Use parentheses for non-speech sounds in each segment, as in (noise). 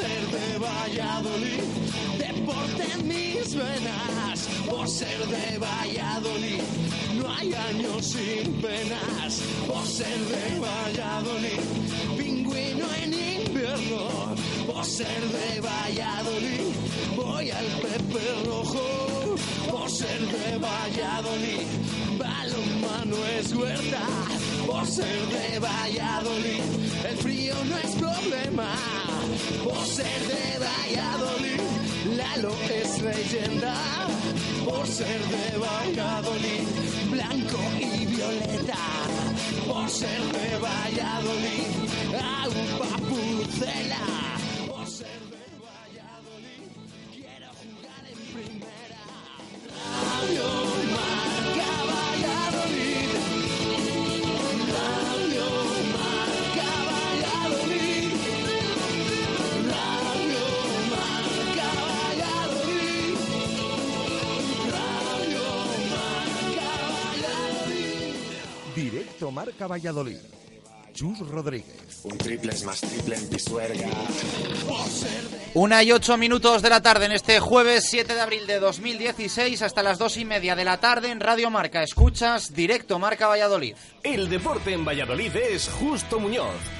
ser de Valladolid, deporte en mis venas. Por ser de Valladolid, no hay años sin penas. Por ser de Valladolid, pingüino en invierno. Por ser de Valladolid, voy al Pepe Rojo. Por ser de Valladolid, balonmano es huerta. Por ser de Valladolid, el frío no es problema. Por ser de Valladolid, Lalo es leyenda. Por ser de Valladolid, blanco y violeta. Por ser de Valladolid, pucela. Por Marca Valladolid. Chus Rodríguez. Un triple es más triple en Pisuerga. Una y ocho minutos de la tarde en este jueves 7 de abril de 2016 hasta las dos y media de la tarde en Radio Marca. Escuchas directo Marca Valladolid. El deporte en Valladolid es Justo Muñoz.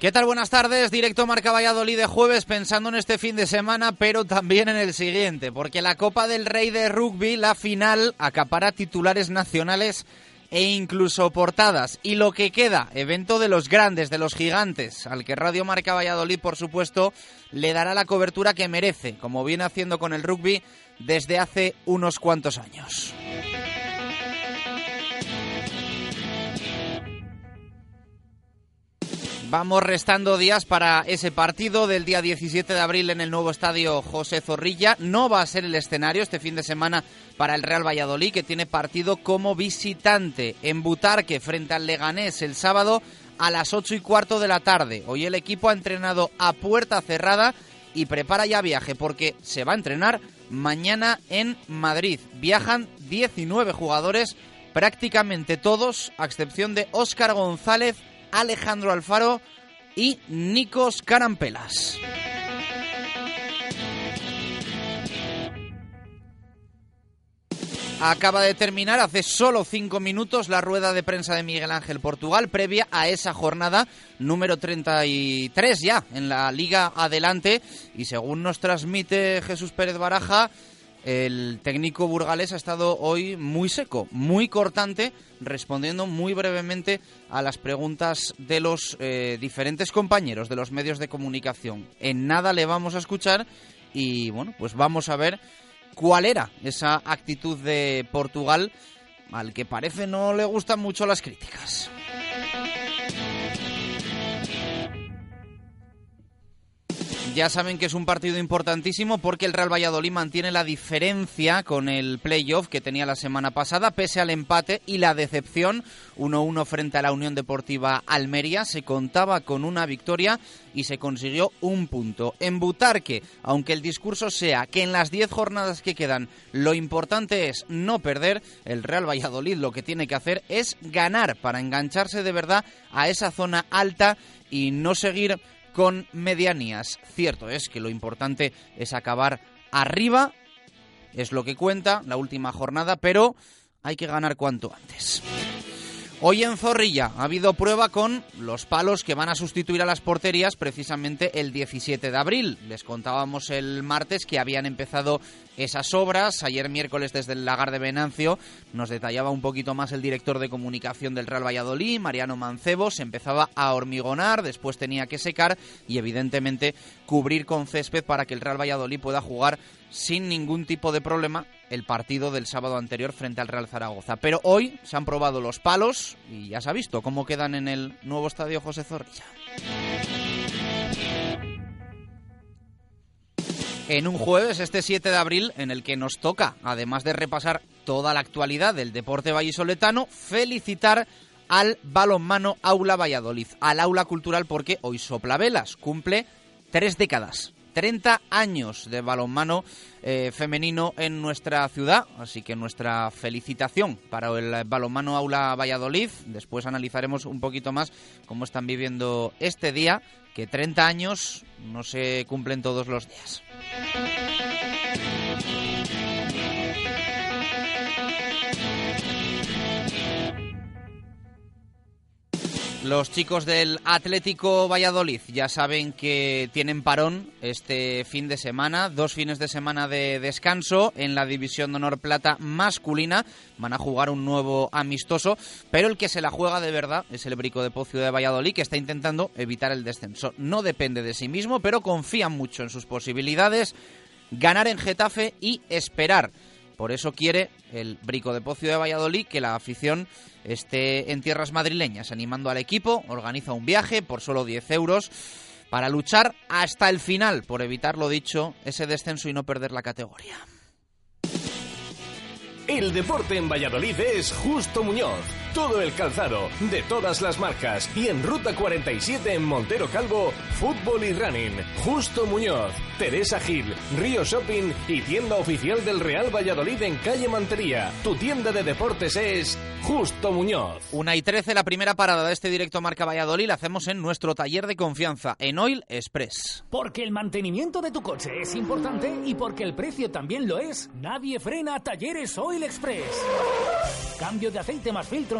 ¿Qué tal? Buenas tardes. Directo Marca Valladolid de jueves pensando en este fin de semana, pero también en el siguiente, porque la Copa del Rey de Rugby, la final, acapara titulares nacionales e incluso portadas. Y lo que queda, evento de los grandes, de los gigantes, al que Radio Marca Valladolid, por supuesto, le dará la cobertura que merece, como viene haciendo con el rugby desde hace unos cuantos años. Vamos restando días para ese partido del día 17 de abril en el nuevo estadio José Zorrilla. No va a ser el escenario este fin de semana para el Real Valladolid, que tiene partido como visitante en Butarque frente al Leganés el sábado a las 8 y cuarto de la tarde. Hoy el equipo ha entrenado a puerta cerrada y prepara ya viaje porque se va a entrenar mañana en Madrid. Viajan 19 jugadores, prácticamente todos, a excepción de Óscar González, Alejandro Alfaro y Nikos Carampelas. Acaba de terminar hace solo cinco minutos la rueda de prensa de Miguel Ángel Portugal previa a esa jornada número 33 ya en la Liga Adelante y según nos transmite Jesús Pérez Baraja, el técnico burgalés ha estado hoy muy seco, muy cortante, respondiendo muy brevemente a las preguntas de los eh, diferentes compañeros de los medios de comunicación. En nada le vamos a escuchar y bueno, pues vamos a ver cuál era esa actitud de Portugal al que parece no le gustan mucho las Ya saben que es un partido importantísimo porque el Real Valladolid mantiene la diferencia con el playoff que tenía la semana pasada, pese al empate y la decepción 1-1 frente a la Unión Deportiva Almería. Se contaba con una victoria y se consiguió un punto. En Butarque, aunque el discurso sea que en las 10 jornadas que quedan lo importante es no perder, el Real Valladolid lo que tiene que hacer es ganar para engancharse de verdad a esa zona alta y no seguir con medianías. Cierto es que lo importante es acabar arriba, es lo que cuenta la última jornada, pero hay que ganar cuanto antes. Hoy en Zorrilla ha habido prueba con los palos que van a sustituir a las porterías precisamente el 17 de abril. Les contábamos el martes que habían empezado esas obras. Ayer miércoles desde el lagar de Venancio nos detallaba un poquito más el director de comunicación del Real Valladolid, Mariano Mancebo. Se empezaba a hormigonar, después tenía que secar y evidentemente cubrir con césped para que el Real Valladolid pueda jugar sin ningún tipo de problema el partido del sábado anterior frente al Real Zaragoza. Pero hoy se han probado los palos y ya se ha visto cómo quedan en el nuevo estadio José Zorrilla. En un jueves, este 7 de abril, en el que nos toca, además de repasar toda la actualidad del deporte vallisoletano, felicitar al balonmano Aula Valladolid, al aula cultural porque hoy sopla velas, cumple tres décadas 30 años de balonmano eh, femenino en nuestra ciudad, así que nuestra felicitación para el balonmano Aula Valladolid. Después analizaremos un poquito más cómo están viviendo este día, que 30 años no se cumplen todos los días. Los chicos del Atlético Valladolid ya saben que tienen parón este fin de semana, dos fines de semana de descanso en la División de Honor Plata masculina. Van a jugar un nuevo amistoso, pero el que se la juega de verdad es el Brico de Pocio de Valladolid, que está intentando evitar el descenso. No depende de sí mismo, pero confía mucho en sus posibilidades, ganar en Getafe y esperar. Por eso quiere el Brico de Pocio de Valladolid que la afición esté en tierras madrileñas, animando al equipo, organiza un viaje por solo 10 euros para luchar hasta el final, por evitar lo dicho, ese descenso y no perder la categoría. El deporte en Valladolid es Justo Muñoz. Todo el calzado, de todas las marcas. Y en Ruta 47 en Montero Calvo, fútbol y running. Justo Muñoz, Teresa Gil, Río Shopping y tienda oficial del Real Valladolid en calle Mantería. Tu tienda de deportes es Justo Muñoz. Una y 13, la primera parada de este directo Marca Valladolid la hacemos en nuestro taller de confianza, en Oil Express. Porque el mantenimiento de tu coche es importante y porque el precio también lo es, nadie frena Talleres Oil Express. Cambio de aceite más filtro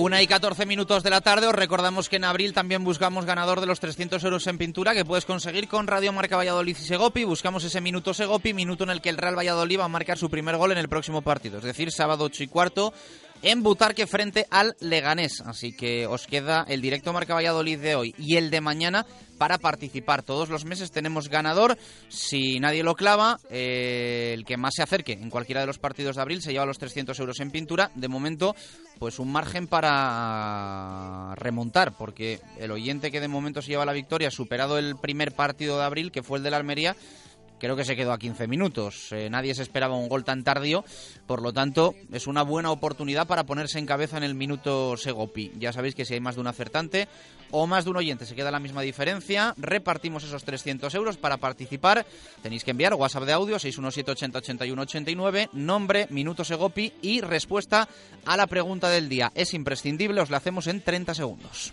Una y 14 minutos de la tarde, os recordamos que en abril también buscamos ganador de los 300 euros en pintura que puedes conseguir con Radio Marca Valladolid y Segopi. Buscamos ese minuto Segopi, minuto en el que el Real Valladolid va a marcar su primer gol en el próximo partido, es decir, sábado 8 y cuarto en Butarque frente al Leganés. Así que os queda el directo Marca Valladolid de hoy y el de mañana para participar. Todos los meses tenemos ganador. Si nadie lo clava, eh, el que más se acerque en cualquiera de los partidos de abril se lleva los 300 euros en pintura. De momento, pues un margen para remontar, porque el oyente que de momento se lleva la victoria, superado el primer partido de abril, que fue el de la Almería, creo que se quedó a 15 minutos. Eh, nadie se esperaba un gol tan tardío, por lo tanto es una buena oportunidad para ponerse en cabeza en el minuto Segopi. Ya sabéis que si hay más de un acertante o más de un oyente se queda la misma diferencia, repartimos esos 300 euros para participar. Tenéis que enviar WhatsApp de audio 617 nombre, minuto Segopi y respuesta a la pregunta del día. Es imprescindible, os la hacemos en 30 segundos.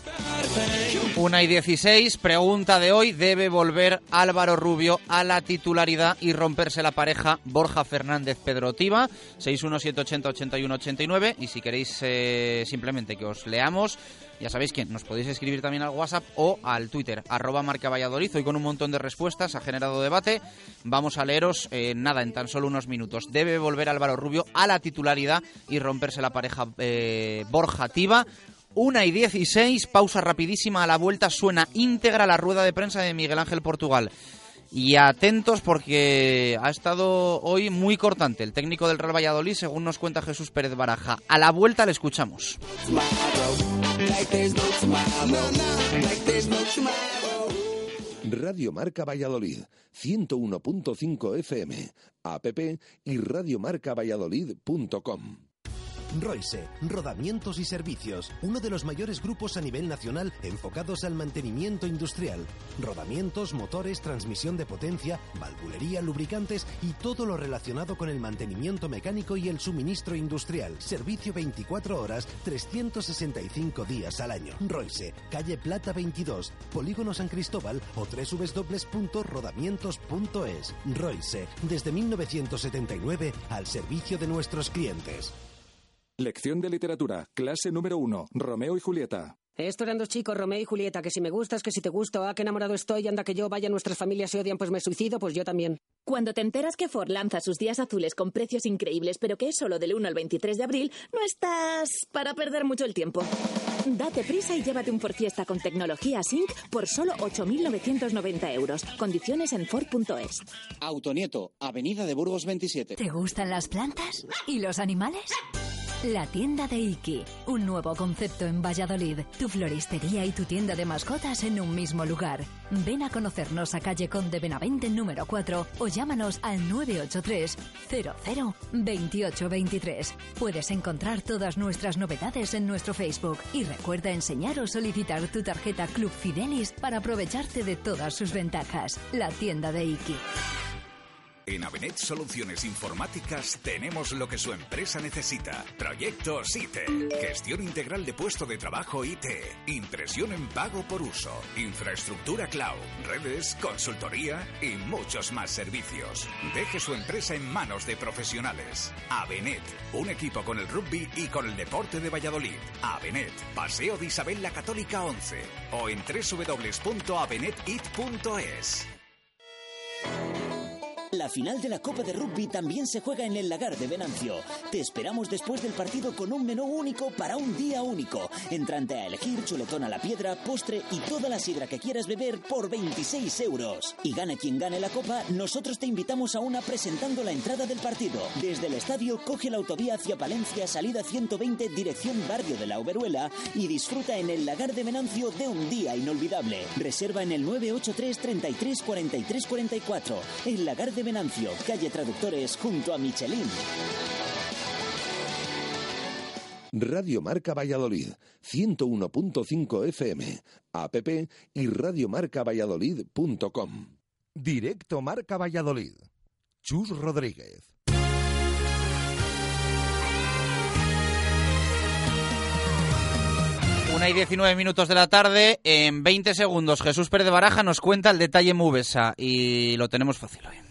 Una y 16, pregunta de hoy, ¿debe volver Álvaro Rubio a la titularidad y romperse la pareja Borja Fernández Pedrotiva? 617808189 y si queréis eh, simplemente que os leamos, ya sabéis que nos podéis escribir también al WhatsApp o al Twitter, arroba marca Valladolid. Hoy con un montón de respuestas, ha generado debate. Vamos a leeros eh, nada en tan solo unos minutos. Debe volver Álvaro Rubio a la titularidad y romperse la pareja eh, Borja Tiva. 1 y 16, pausa rapidísima a la vuelta, suena íntegra la rueda de prensa de Miguel Ángel Portugal. Y atentos porque ha estado hoy muy cortante el técnico del Real Valladolid, según nos cuenta Jesús Pérez Baraja. A la vuelta le escuchamos. Radio Marca Valladolid, 101.5 FM, app y radiomarcavalladolid.com. Royse, Rodamientos y Servicios, uno de los mayores grupos a nivel nacional enfocados al mantenimiento industrial. Rodamientos, motores, transmisión de potencia, valvulería, lubricantes y todo lo relacionado con el mantenimiento mecánico y el suministro industrial. Servicio 24 horas, 365 días al año. Royse, calle Plata 22, Polígono San Cristóbal o www.rodamientos.es. Royse, desde 1979 al servicio de nuestros clientes. Lección de literatura, clase número uno, Romeo y Julieta. Esto eran dos chicos, Romeo y Julieta, que si me gustas, que si te gusto, ah, que enamorado estoy, anda que yo, vaya, nuestras familias se odian, pues me suicido, pues yo también. Cuando te enteras que Ford lanza sus días azules con precios increíbles, pero que es solo del 1 al 23 de abril, no estás para perder mucho el tiempo. Date prisa y llévate un Ford Fiesta con tecnología Sync por solo 8.990 euros. Condiciones en Ford.es. Autonieto, Avenida de Burgos 27. ¿Te gustan las plantas? ¿Y los animales? La tienda de Iki, un nuevo concepto en Valladolid. Tu floristería y tu tienda de mascotas en un mismo lugar. Ven a conocernos a calle Conde Benavente número 4 o llámanos al 983 00 2823. Puedes encontrar todas nuestras novedades en nuestro Facebook y recuerda enseñar o solicitar tu tarjeta Club Fidelis para aprovecharte de todas sus ventajas. La tienda de Iki. En Avenet Soluciones Informáticas tenemos lo que su empresa necesita. Proyectos IT, gestión integral de puesto de trabajo IT, impresión en pago por uso, infraestructura cloud, redes, consultoría y muchos más servicios. Deje su empresa en manos de profesionales. Avenet, un equipo con el rugby y con el deporte de Valladolid. Avenet, Paseo de Isabel la Católica 11 o en www.avenetit.es. La final de la Copa de Rugby también se juega en el Lagar de Venancio. Te esperamos después del partido con un menú único para un día único. Entrante a elegir chuletón a la piedra, postre y toda la sidra que quieras beber por 26 euros. Y gane quien gane la Copa, nosotros te invitamos a una presentando la entrada del partido. Desde el estadio coge la autovía hacia Palencia, salida 120, dirección Barrio de la Oberuela y disfruta en el Lagar de Venancio de un día inolvidable. Reserva en el 983 33 43 44. El Lagar de Venancio, calle Traductores, junto a Michelin. Radio Marca Valladolid, 101.5 FM, app y radiomarcavalladolid.com. Directo Marca Valladolid. Chus Rodríguez. Una y 19 minutos de la tarde, en 20 segundos Jesús Pérez de Baraja nos cuenta el detalle Mubesa y lo tenemos fácil hoy.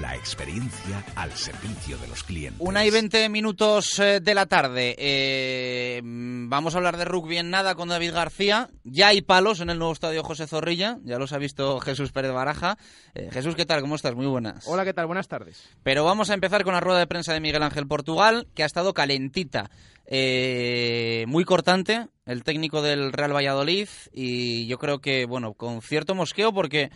La experiencia al servicio de los clientes. Una y 20 minutos minutos eh, de la tarde. Eh, vamos a hablar de rugby en nada con David García. Ya hay palos en el nuevo estadio José Zorrilla. Ya los ha visto Jesús Pérez Baraja. Eh, Jesús, ¿qué tal? ¿Cómo estás? Muy buenas. Hola, ¿qué tal? Buenas tardes. Pero vamos a empezar con la rueda de prensa de Miguel Ángel Portugal, que ha estado calentita. muy cortante, el técnico del Real Valladolid. Y yo creo que, bueno, con cierto mosqueo porque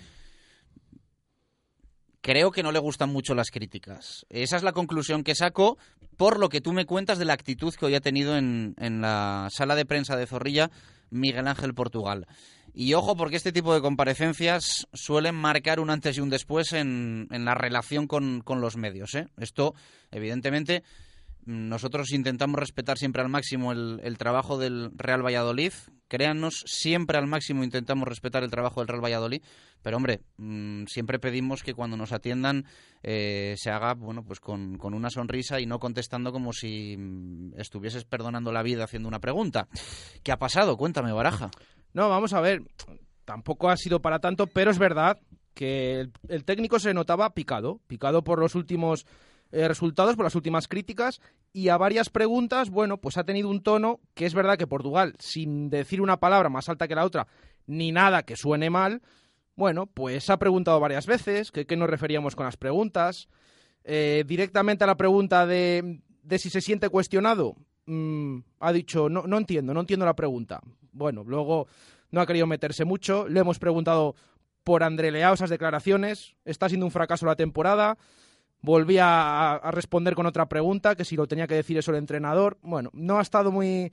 creo que no le gustan mucho las críticas. Esa es la conclusión que saco por lo que tú me cuentas de la actitud que hoy ha tenido en, la sala de prensa de Zorrilla Miguel Ángel Portugal. Y ojo, porque este tipo de comparecencias suelen marcar un antes y un después en, la relación con, con los medios. ¿eh? Esto, evidentemente, nosotros intentamos respetar siempre al máximo el, trabajo del Real Valladolid. Créannos, siempre al máximo intentamos respetar el trabajo del Real Valladolid. Pero hombre, mm, siempre pedimos que cuando nos atiendan eh, se haga bueno, pues con, con, una sonrisa y no contestando como si mm, estuvieses perdonando la vida haciendo una pregunta. ¿Qué ha pasado? Cuéntame, Baraja. No, vamos a ver. Tampoco ha sido para tanto, pero es verdad que el técnico se notaba picado, picado por los últimos eh, resultados por las últimas críticas y a varias preguntas, bueno, pues ha tenido un tono que es verdad que Portugal, sin decir una palabra más alta que la otra, ni nada que suene mal, bueno, pues ha preguntado varias veces, que qué nos referíamos con las preguntas, eh, directamente a la pregunta de, de si se siente cuestionado, mm, ha dicho, no, no entiendo, no entiendo la pregunta. Bueno, luego no ha querido meterse mucho, le hemos preguntado por André esas declaraciones, está siendo un fracaso la temporada, volvía a, responder con otra pregunta, que si lo tenía que decir eso el entrenador. Bueno, no ha estado muy...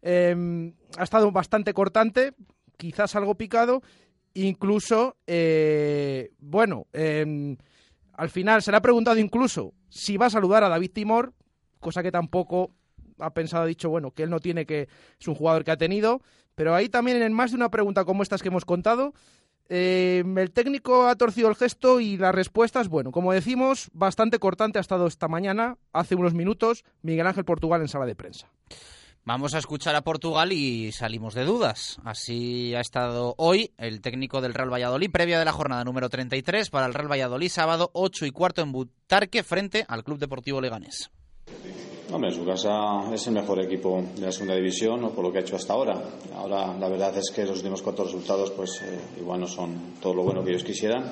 Em, ha estado bastante cortante, quizás algo picado, incluso, eh, bueno, em, al final se le ha preguntado incluso si va a saludar a David Timor, cosa que tampoco ha pensado, ha dicho, bueno, que él no tiene que, es un jugador que ha tenido, pero ahí también en más de una pregunta como estas que hemos contado, eh, el técnico ha torcido el gesto y las respuestas, bueno, como decimos, bastante cortante ha estado esta mañana, hace unos minutos, Miguel Ángel Portugal en sala de prensa. Vamos a escuchar a Portugal y salimos de dudas. Así ha estado hoy el técnico del Real Valladolid, previa de la jornada número 33 para el Real Valladolid, sábado 8 y cuarto en Butarque, frente al Club Deportivo Leganés. Hombre, su casa es el mejor equipo de la segunda división, por lo que ha hecho hasta ahora. Ahora, la verdad es que los últimos cuatro resultados, pues eh, igual no son todo lo bueno que ellos quisieran.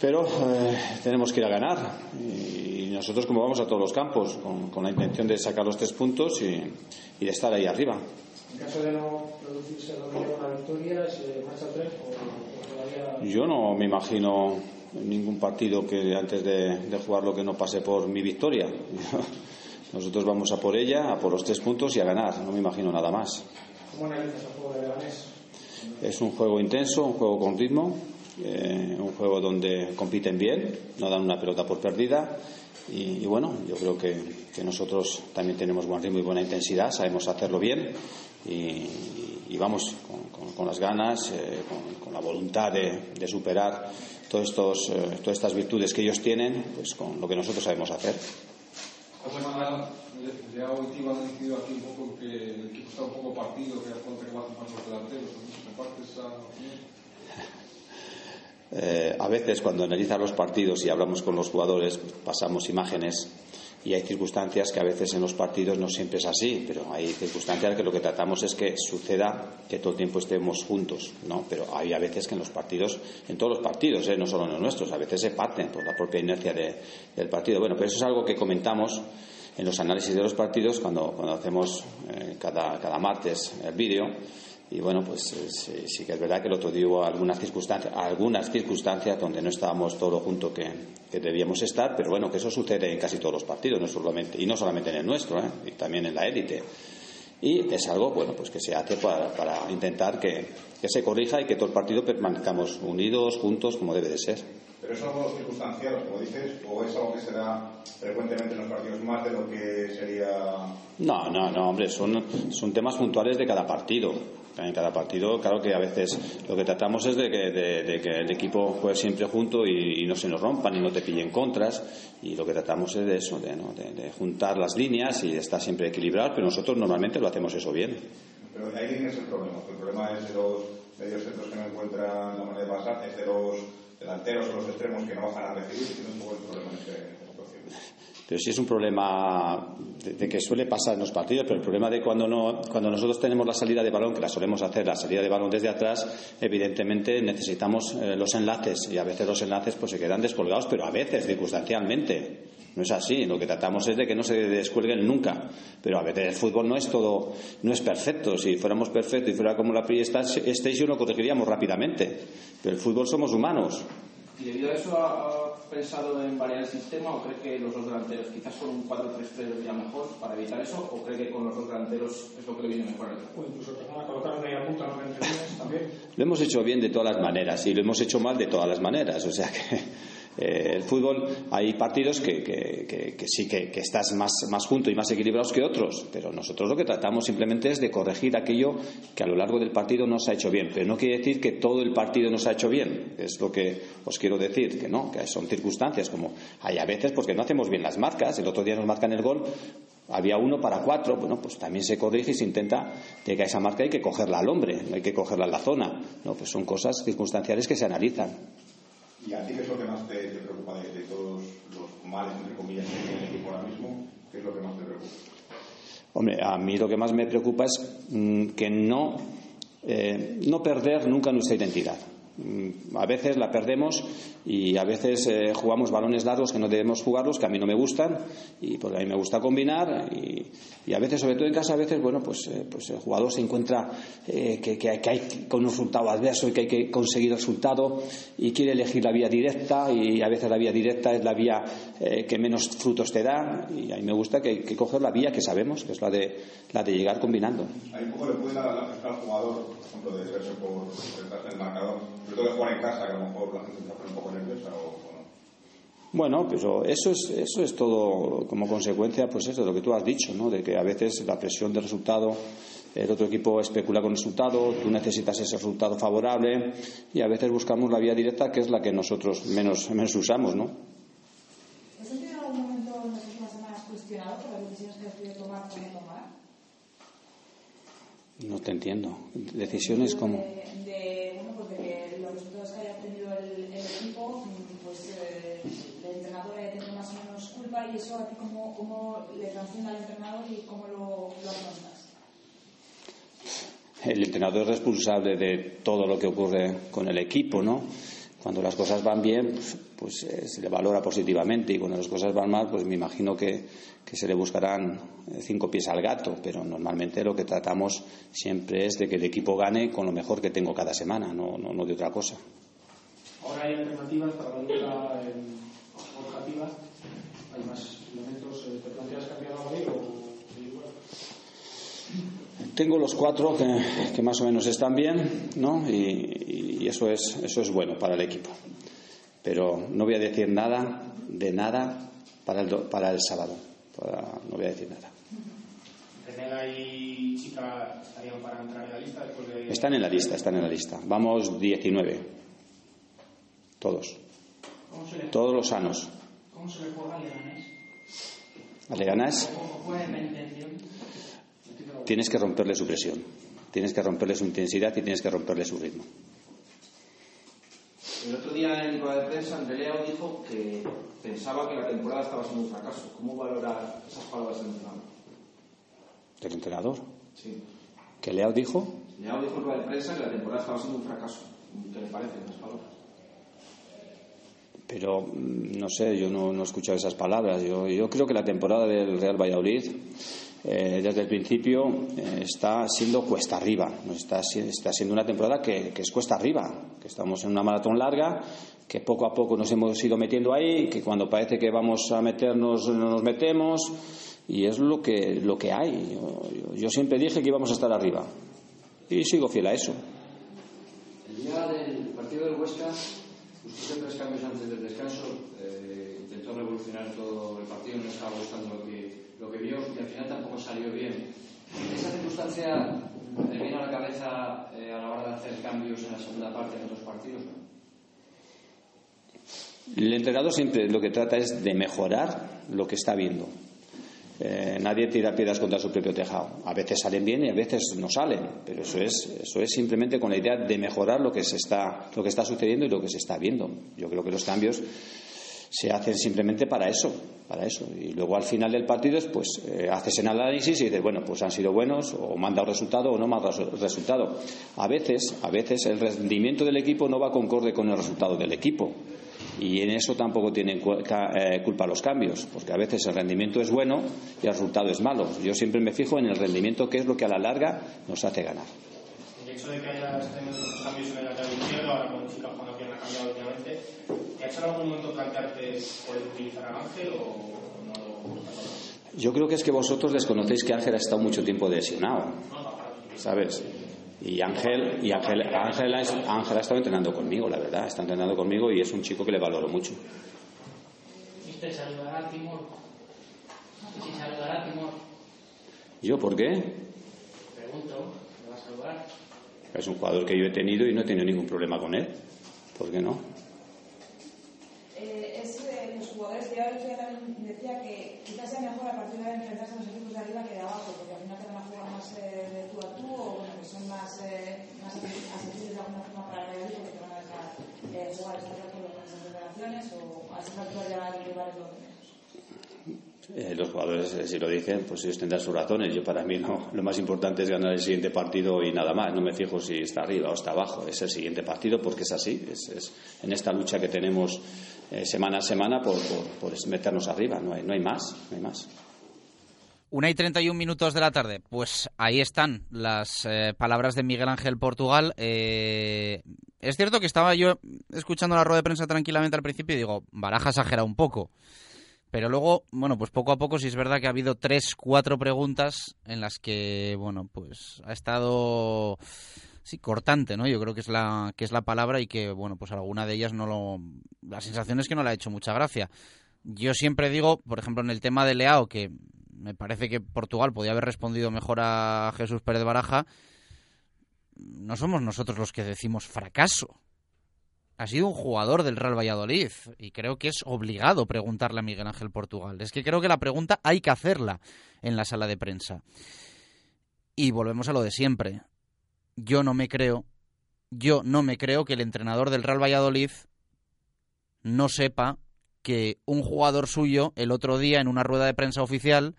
Pero eh, tenemos que ir a ganar. Y, nosotros, como vamos a todos los campos, con, la intención de sacar los tres puntos y, de estar ahí arriba. En caso de no producirse la victoria, ¿se marcha tres o, Yo no me imagino ningún partido que antes de, de jugarlo que no pase por mi victoria. (laughs) Nosotros vamos a por ella, a por los tres puntos y a ganar. No me imagino nada más. ¿Cómo analizas el juego de Leganés? Es un juego intenso, un juego con ritmo, eh, un juego donde compiten bien, no dan una pelota por perdida. Y, bueno, yo creo que, nosotros también tenemos buen ritmo y buena intensidad, sabemos hacerlo bien y, vamos con, las ganas, eh, con, la voluntad de, superar todos estos, eh, todas estas virtudes que ellos tienen, pues con lo que nosotros sabemos hacer. José Manuel, ya hoy te iban a decidir aquí un poco que el equipo está un poco partido, que falta que bajen más los delanteros. ¿Compartes esa opinión? Eh, a veces cuando analizan los partidos y hablamos con los jugadores pasamos imágenes y hay circunstancias que a veces en los partidos no siempre es así, pero hay circunstancias que lo que tratamos es que suceda que todo el tiempo estemos juntos, ¿no? Pero hay a veces que en los partidos, en todos los partidos, ¿eh? no solo en los nuestros, a veces se parten por la propia inercia del partido. Bueno, pero eso es algo que comentamos en los análisis de los partidos cuando, cuando hacemos eh, cada, cada martes el vídeo y bueno, pues eh, sí, que es verdad que el otro día hubo algunas circunstancias, algunas circunstancias donde no estábamos todo lo junto que, debíamos estar, pero bueno, que eso sucede en casi todos los partidos, no solamente, y no solamente en el nuestro, ¿eh? y también en la élite. Y es algo, bueno, pues que se hace para, para intentar que, que se corrija y que todo el partido permanezcamos unidos, juntos, como debe de ser. ¿Pero es algo circunstancial, como dices, o es algo que se da frecuentemente en los partidos más de lo que sería.? No, no, no, hombre, son, son temas puntuales de cada partido en cada partido, claro que a veces lo que tratamos es de que, el equipo juegue siempre junto y, no se nos rompan y no te pillen contras. Y lo que tratamos es de eso, de, juntar las líneas y de estar siempre equilibrado, pero nosotros normalmente lo hacemos eso bien. Pero ahí es el problema. El problema es de los medios centros que no encuentran la manera de pasar, es de los delanteros o los extremos que no bajan a recibir, y no es un poco el problema en Pero sí es un problema de, que suele pasar en los partidos, pero el problema de cuando, no, cuando nosotros tenemos la salida de balón, que la solemos hacer, la salida de balón desde atrás, evidentemente necesitamos eh, los enlaces y a veces los enlaces pues se quedan descolgados, pero a veces circunstancialmente. No es así, lo que tratamos es de que no se descuelguen nunca. Pero a veces el fútbol no es todo, no es perfecto. Si fuéramos perfectos y fuera como la PlayStation lo corregiríamos rápidamente. Pero el fútbol somos humanos. ¿Y debido a eso ha pensado en variar el sistema o cree que los dos delanteros, quizás con un 4-3-3 sería mejor para evitar eso o cree que con los dos delanteros es lo que le viene mejor al O incluso a colocar una media punta, no también. Lo hemos hecho bien de todas las maneras y lo hemos hecho mal de todas las maneras. O sea que eh, el fútbol hay partidos que, sí que, estás más, más junto y más equilibrados que otros, pero nosotros lo que tratamos simplemente es de corregir aquello que a lo largo del partido no se ha hecho bien. Pero no quiere decir que todo el partido no se ha hecho bien, es lo que os quiero decir, que no, que son circunstancias como hay a veces porque no hacemos bien las marcas. El otro día nos marcan el gol, había uno para cuatro, bueno, pues también se corrige y se intenta de que a esa marca hay que cogerla al hombre, no hay que cogerla en la zona. No, pues son cosas circunstanciales que se analizan. ¿Y a ti qué es lo que más te, te preocupa de, de, todos los males, entre comillas, que tiene el equipo ahora mismo? ¿Qué es lo que más te preocupa? Hombre, a mí lo que más me preocupa es mmm, que no, eh, no perder nunca nuestra identidad. Mm, a veces la perdemos y a veces eh, jugamos balones largos que no debemos jugarlos, que a mí no me gustan, y porque a mí me gusta combinar, y, y a veces, sobre todo en casa, a veces, bueno, pues, eh, pues el jugador se encuentra eh, que, que, que, hay, con un resultado adverso y que hay que conseguir el resultado y quiere elegir la vía directa, y a veces la vía directa es la vía eh, que menos frutos te da, y a mí me gusta que que coger la vía que sabemos, que es la de, la de llegar combinando. Hay un poco le puede la al jugador, por ejemplo, de verse por del marcador, sobre todo de jugar en casa, que a lo mejor la gente un poco no. Bueno, pero eso es, eso es todo como consecuencia, pues eso, de lo que tú has dicho, ¿no? De que a veces la presión del resultado, el otro equipo especula con el resultado, tú necesitas ese resultado favorable y a veces buscamos la vía directa que es la que nosotros menos, menos usamos, ¿no? ¿Has sentido en algún momento en las últimas semanas cuestionado por las decisiones que has podido tomar o no tomar? No te entiendo. Decisiones como. De, de, bueno, pues de que los resultados que haya obtenido pues eh, el entrenador más o menos culpa y eso a ti le entrenador y cómo lo, afrontas. El entrenador es responsable de todo lo que ocurre con el equipo, ¿no? Cuando las cosas van bien, pues, eh, se le valora positivamente y cuando las cosas van mal, pues me imagino que, que se le buscarán cinco pies al gato, pero normalmente lo que tratamos siempre es de que el equipo gane con lo mejor que tengo cada semana, no de otra cosa. Ahora hay alternativas para la liga forjativa, hay más elementos. ¿Te planteas cambiar algo ahí o seguir igual? Tengo los cuatro que, que, más o menos están bien, ¿no? Y, y, eso, es, eso es bueno para el equipo. Pero no voy a decir nada de nada para el, para el sábado. Para, no voy a decir nada. ¿Tenela y Chica estarían para entrar en la lista después de.? Están en la lista, están en la lista. Vamos 19. Todos. Todos los sanos. ¿Cómo se le juega a Leganés? ¿A Leganés? ¿Cómo fue la? Tienes que romperle su presión. Tienes que romperle su intensidad y tienes que romperle su ritmo. El otro día en rueda de prensa, André Leao dijo que pensaba que la temporada estaba siendo un fracaso. ¿Cómo valorar esas palabras del entrenador? ¿Del entrenador? Sí. ¿Que Leao dijo? Leao dijo en rueda de prensa que la temporada estaba siendo un fracaso. ¿Qué le parecen esas palabras? Pero no sé, yo no, no he escuchado esas palabras. Yo, yo creo que la temporada del Real Valladolid eh, desde el principio eh, está siendo cuesta arriba. Está, está siendo una temporada que, que, es cuesta arriba, que estamos en una maratón larga, que poco a poco nos hemos ido metiendo ahí, que cuando parece que vamos a meternos no nos metemos y es lo que, lo que hay. Yo, yo, yo siempre dije que íbamos a estar arriba y sigo fiel a eso. El día del partido del Huesca, usted hizo tres cambios antes del descanso, eh, intentó revolucionar todo el partido, no estaba gustando lo que lo que vio y al final tampoco salió bien. ¿Esa circunstancia le viene a la cabeza eh, a la hora de hacer cambios en la segunda parte en otros partidos? El entrenador siempre lo que trata es de mejorar lo que está viendo. Eh, nadie tira piedras contra su propio tejado. A veces salen bien y a veces no salen, pero eso es, eso es simplemente con la idea de mejorar lo que, se está, lo que está sucediendo y lo que se está viendo. Yo creo que los cambios se hacen simplemente para eso, para eso. Y luego al final del partido, pues eh, haces el análisis y dices, bueno, pues han sido buenos, o me han dado resultado o no me han dado resultado. A veces, a veces el rendimiento del equipo no va concorde con el resultado del equipo. Y en eso tampoco tienen eh, culpa los cambios, porque a veces el rendimiento es bueno y el resultado es malo. Yo siempre me fijo en el rendimiento, que es lo que a la larga nos hace ganar. El hecho de que haya tenido cambios en el lateral izquierdo, ahora con cambiado últimamente, ¿te ha hecho en algún momento plantearte poder utilizar a Ángel o no lo Yo creo que es que vosotros desconocéis que Ángel ha estado mucho tiempo lesionado, ¿sabes? Y Ángel, y Ángel, Ángel, Ángel ha estado entrenando conmigo, la verdad, está entrenando conmigo y es un chico que le valoro mucho. ¿Usted saludará a Timor? ¿Sí saludará a Timor? ¿Yo por qué? Pregunto, ¿le va a saludar? Es un jugador que yo he tenido y no he tenido ningún problema con él. ¿Por qué no? Eh, es eh, los jugadores que ahora también decía que quizás sea mejor a partir de enfrentarse a los equipos de arriba que de abajo, porque al final te van a jugar más eh, de tú a tú o que son más, eh, más accesibles de alguna forma para el equipo que te van a dejar eh, jugar esta con las operaciones o a esa altura ya los rivales lo eh, los jugadores, eh, si lo dicen, pues ellos tendrán sus razones. Yo para mí no, lo más importante es ganar el siguiente partido y nada más. No me fijo si está arriba o está abajo. Es el siguiente partido porque es así. Es, es en esta lucha que tenemos eh, semana a semana por, por, por, meternos arriba. No hay, no hay más. No hay más. Una y 31 minutos de la tarde. Pues ahí están las eh, palabras de Miguel Ángel Portugal. Eh, es cierto que estaba yo escuchando la rueda de prensa tranquilamente al principio y digo, Baraja exagera un poco. Pero luego, bueno, pues poco a poco sí es verdad que ha habido tres, cuatro preguntas en las que, bueno, pues ha estado sí cortante, ¿no? Yo creo que es la que es la palabra y que, bueno, pues alguna de ellas no lo la sensación es que no le ha hecho mucha gracia. Yo siempre digo, por ejemplo, en el tema de Leao que me parece que Portugal podía haber respondido mejor a Jesús Pérez Baraja. No somos nosotros los que decimos fracaso ha sido un jugador del Real Valladolid y creo que es obligado preguntarle a Miguel Ángel Portugal. Es que creo que la pregunta hay que hacerla en la sala de prensa. Y volvemos a lo de siempre. Yo no me creo, yo no me creo que el entrenador del Real Valladolid no sepa que un jugador suyo el otro día en una rueda de prensa oficial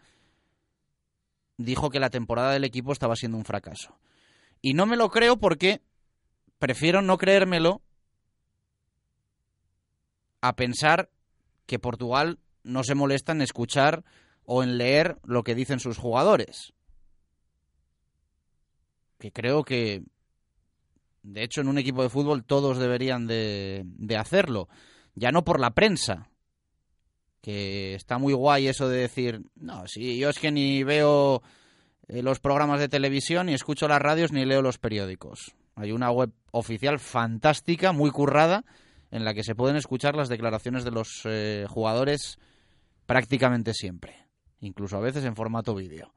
dijo que la temporada del equipo estaba siendo un fracaso. Y no me lo creo porque prefiero no creérmelo a pensar que Portugal no se molesta en escuchar o en leer lo que dicen sus jugadores. Que creo que, de hecho, en un equipo de fútbol todos deberían de, de hacerlo. Ya no por la prensa, que está muy guay eso de decir, no, si yo es que ni veo eh, los programas de televisión, ni escucho las radios, ni leo los periódicos. Hay una web oficial fantástica, muy currada, en la que se pueden escuchar las declaraciones de los eh, jugadores prácticamente siempre, incluso a veces en formato vídeo.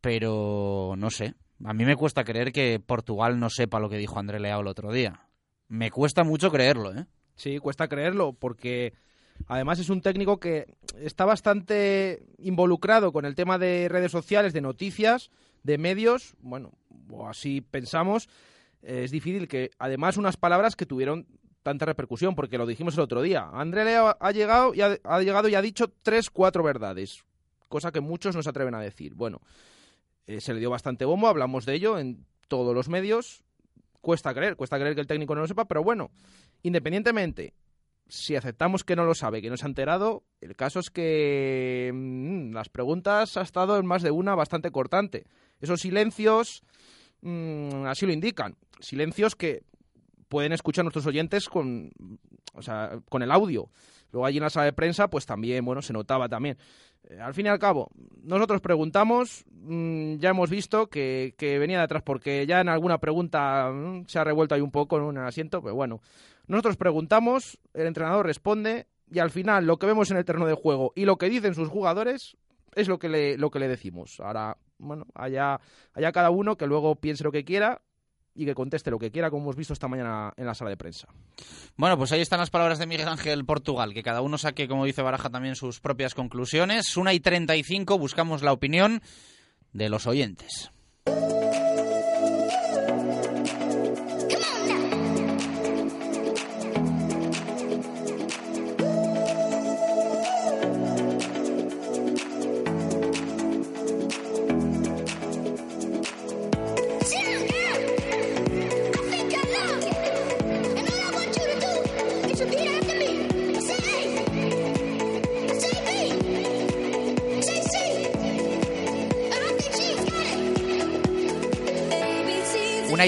Pero no sé, a mí me cuesta creer que Portugal no sepa lo que dijo André Leao el otro día. Me cuesta mucho creerlo, ¿eh? Sí, cuesta creerlo porque además es un técnico que está bastante involucrado con el tema de redes sociales, de noticias, de medios, bueno, o así pensamos. Es difícil que, además, unas palabras que tuvieron tanta repercusión, porque lo dijimos el otro día. André Leo ha llegado y ha, ha llegado y ha dicho tres, cuatro verdades, cosa que muchos no se atreven a decir. Bueno, eh, se le dio bastante bombo, hablamos de ello en todos los medios. Cuesta creer, cuesta creer que el técnico no lo sepa, pero bueno, independientemente, si aceptamos que no lo sabe, que no se ha enterado, el caso es que mmm, las preguntas ha estado en más de una bastante cortante. Esos silencios mmm, así lo indican. Silencios que pueden escuchar nuestros oyentes con, o sea, con el audio. Luego allí en la sala de prensa, pues también, bueno, se notaba también. Eh, al fin y al cabo, nosotros preguntamos, mmm, ya hemos visto que, que, venía de atrás porque ya en alguna pregunta se ha revuelto ahí un poco en un asiento, pero bueno, nosotros preguntamos, el entrenador responde y al final lo que vemos en el terreno de juego y lo que dicen sus jugadores es lo que le, lo que le decimos. Ahora, bueno, allá, allá cada uno que luego piense lo que quiera y que conteste lo que quiera, como hemos visto esta mañana en la sala de prensa. Bueno, pues ahí están las palabras de Miguel Ángel Portugal, que cada uno saque, como dice Baraja, también sus propias conclusiones. Una y 35, buscamos la opinión de los oyentes.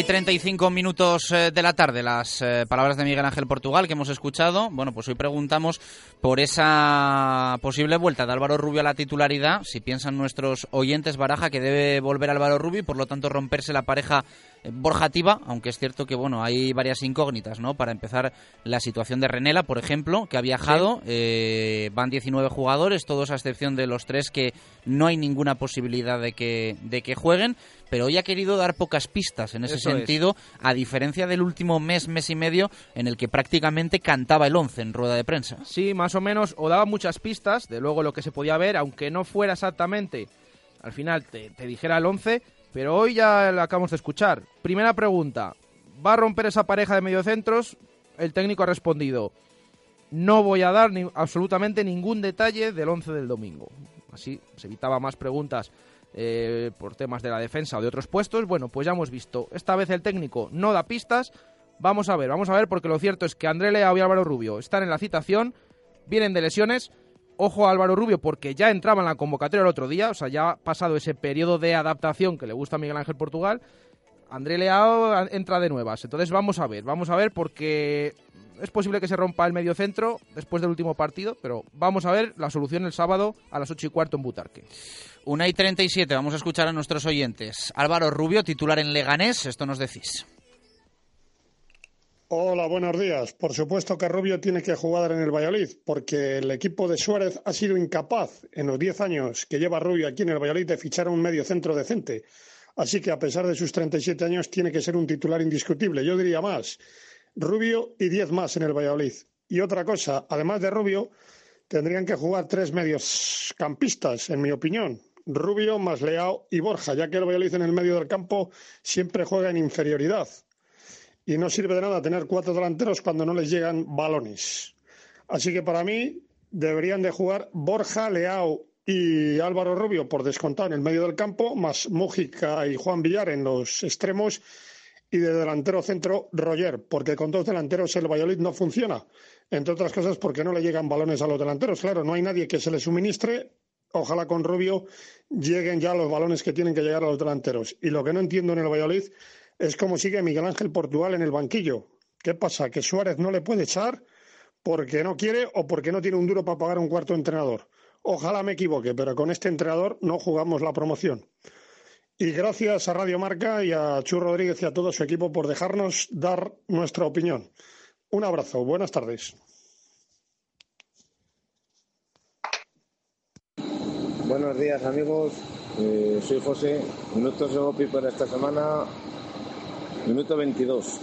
Y 35 minutos eh, de la tarde, las eh, palabras de Miguel Ángel Portugal que hemos escuchado. Bueno, pues hoy preguntamos por esa posible vuelta de Álvaro Rubio a la titularidad. Si piensan nuestros oyentes, Baraja, que debe volver Álvaro Rubio y por lo tanto romperse la pareja eh, Borja Tiba, aunque es cierto que bueno hay varias incógnitas, ¿no? Para empezar, la situación de Renela, por ejemplo, que ha viajado, eh, van 19 jugadores, todos a excepción de los tres que no hay ninguna posibilidad de que, de que jueguen, pero hoy ha querido dar pocas pistas en ese Eso es. sentido, a diferencia del último mes, mes y medio, en el que prácticamente cantaba el 11 en rueda de prensa. Sí, más o menos, o daba muchas pistas de luego lo que se podía ver, aunque no fuera exactamente, al final te, te dijera el 11, pero hoy ya lo acabamos de escuchar. Primera pregunta, ¿va a romper esa pareja de mediocentros? El técnico ha respondido, no voy a dar ni- absolutamente ningún detalle del 11 del domingo. Así se evitaba más preguntas eh, por temas de la defensa o de otros puestos. Bueno, pues ya hemos visto. Esta vez el técnico no da pistas. Vamos a ver, vamos a ver, porque lo cierto es que André Leao y Álvaro Rubio están en la citación, vienen de lesiones. Ojo a Álvaro Rubio porque ya entraba en la convocatoria el otro día, o sea, ya ha pasado ese periodo de adaptación que le gusta a Miguel Ángel Portugal. André Leao entra de nuevas. Entonces vamos a ver, vamos a ver porque es posible que se rompa el medio centro después del último partido, pero vamos a ver la solución el sábado a las 8 y cuarto en Butarque. Una y 37, vamos a escuchar a nuestros oyentes. Álvaro Rubio, titular en Leganés, esto nos decís. Hola, buenos días. Por supuesto que Rubio tiene que jugar en el Valladolid, porque el equipo de Suárez ha sido incapaz en los 10 años que lleva Rubio aquí en el Valladolid de fichar a un medio centro decente. Así que a pesar de sus 37 años tiene que ser un titular indiscutible. Yo diría más, Rubio y 10 más en el Valladolid. Y otra cosa, además de Rubio, tendrían que jugar tres medios campistas, en mi opinión. Rubio, más Leao y Borja, ya que el Valladolid en el medio del campo siempre juega en inferioridad y no sirve de nada tener cuatro delanteros cuando no les llegan balones. Así que para mí deberían de jugar Borja, Leao y Álvaro Rubio por descontado en el medio del campo, más Mújica y Juan Villar en los extremos y de delantero centro Roger, porque con dos delanteros el Valladolid no funciona. Entre otras cosas porque no le llegan balones a los delanteros. Claro, no hay nadie que se le suministre. Ojalá con Rubio lleguen ya los balones que tienen que llegar a los delanteros. Y lo que no entiendo en el Valladolid es cómo sigue Miguel Ángel Portugal en el banquillo. ¿Qué pasa? ¿Que Suárez no le puede echar porque no quiere o porque no tiene un duro para pagar un cuarto entrenador? Ojalá me equivoque, pero con este entrenador no jugamos la promoción. Y gracias a Radio Marca y a Chu Rodríguez y a todo su equipo por dejarnos dar nuestra opinión. Un abrazo, buenas tardes. Buenos días amigos, Eh, soy José, minutos de Gopi para esta semana, minuto 22.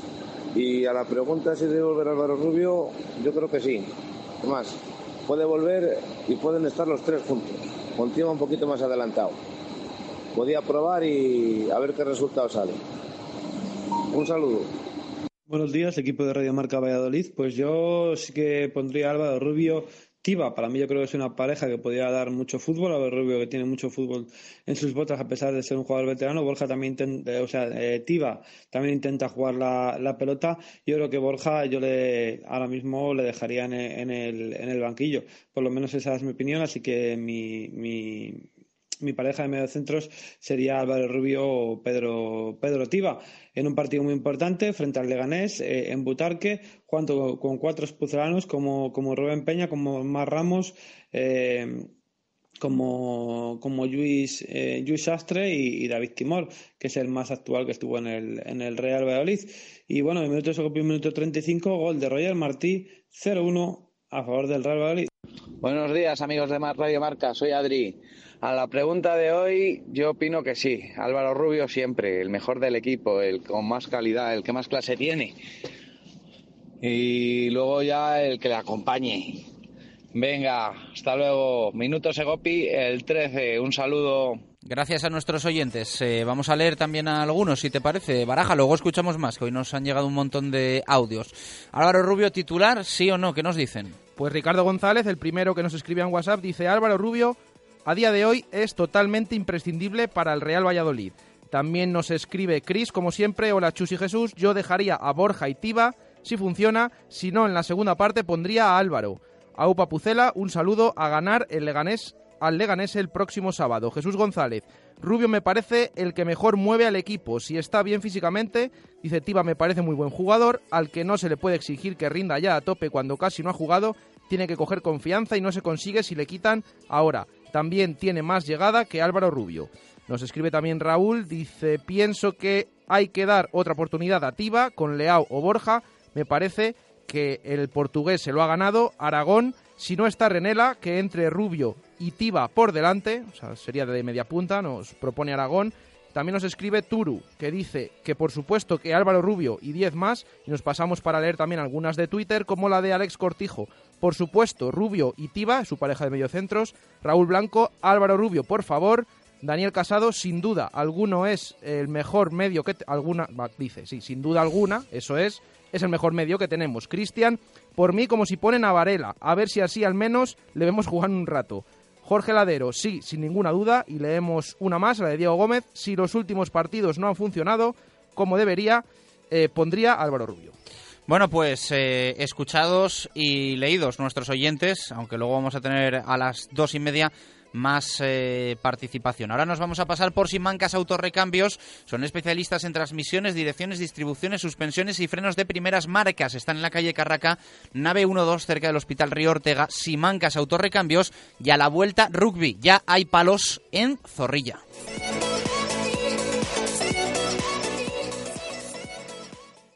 Y a la pregunta si debe volver Álvaro Rubio, yo creo que sí. Además, puede volver y pueden estar los tres juntos, contigo un poquito más adelantado. Podía probar y a ver qué resultado sale. Un saludo. Buenos días, equipo de Radio Marca Valladolid. Pues yo sí que pondría a Álvaro Rubio Tiba. Para mí yo creo que es una pareja que podría dar mucho fútbol. Álvaro Rubio que tiene mucho fútbol en sus botas a pesar de ser un jugador veterano. Borja también intenta, o sea, eh, también intenta jugar la, la pelota. Yo creo que Borja yo le ahora mismo le dejaría en el, en el, en el banquillo. Por lo menos esa es mi opinión. Así que mi, mi, mi pareja de mediocentros sería Álvaro Rubio o Pedro, Pedro Tiba en un partido muy importante frente al Leganés eh, en Butarque, jugando con cuatro pucelanos como, como Rubén Peña, como Mar Ramos, eh, como, como Luis, eh, Luis Sastre y, David Timor, que es el más actual que estuvo en el, en el Real Valladolid. Y bueno, en minuto, minuto 35, gol de Roger Martí, 0-1 a favor del Real Valladolid. Buenos días, amigos de Radio Marca. Soy Adri. A la pregunta de hoy, yo opino que sí. Álvaro Rubio siempre, el mejor del equipo, el con más calidad, el que más clase tiene. Y luego ya el que le acompañe. Venga, hasta luego. Minuto Segopi, el 13. Un saludo. Gracias a nuestros oyentes. Eh, vamos a leer también a algunos, si te parece. Baraja, luego escuchamos más, que hoy nos han llegado un montón de audios. Álvaro Rubio, titular, sí o no, ¿qué nos dicen? Pues Ricardo González, el primero que nos escribe en WhatsApp, dice Álvaro Rubio, a día de hoy es totalmente imprescindible para el Real Valladolid. También nos escribe Cris, como siempre, hola Chus y Jesús, yo dejaría a Borja y Tiba, si funciona, si no en la segunda parte pondría a Álvaro. A Upa Pucela, un saludo a ganar el Leganés, al Leganés el próximo sábado. Jesús González, Rubio me parece el que mejor mueve al equipo. Si está bien físicamente, dice Tiba me parece muy buen jugador, al que no se le puede exigir que rinda ya a tope cuando casi no ha jugado, tiene que coger confianza y no se consigue si le quitan ahora. También tiene más llegada que Álvaro Rubio. Nos escribe también Raúl, dice, pienso que hay que dar otra oportunidad a Tiba con Leao o Borja. Me parece que el portugués se lo ha ganado. Aragón, si no está Renela, que entre Rubio y Tiba por delante, o sea, sería de media punta, nos propone Aragón. También nos escribe Turu, que dice que por supuesto que Álvaro Rubio y 10 más, y nos pasamos para leer también algunas de Twitter, como la de Alex Cortijo. Por supuesto, Rubio y Tiba, su pareja de mediocentros. Raúl Blanco, Álvaro Rubio, por favor. Daniel Casado, sin duda, alguno es el mejor medio que... alguna Dice, sí, sin duda alguna, eso es, es el mejor medio que tenemos. Cristian, por mí como si ponen a Varela, a ver si así al menos le vemos jugar un rato. Jorge Ladero, sí, sin ninguna duda, y leemos una más, la de Diego Gómez. Si los últimos partidos no han funcionado como debería, eh, pondría Álvaro Rubio. Bueno, pues eh, escuchados y leídos nuestros oyentes, aunque luego vamos a tener a las dos y media más eh, participación. Ahora nos vamos a pasar por Simancas Autorrecambios. Son especialistas en transmisiones, direcciones, distribuciones, suspensiones y frenos de primeras marcas. Están en la calle Carraca, nave 12, cerca del Hospital Río Ortega. Simancas Autorrecambios y a la vuelta rugby. Ya hay palos en Zorrilla.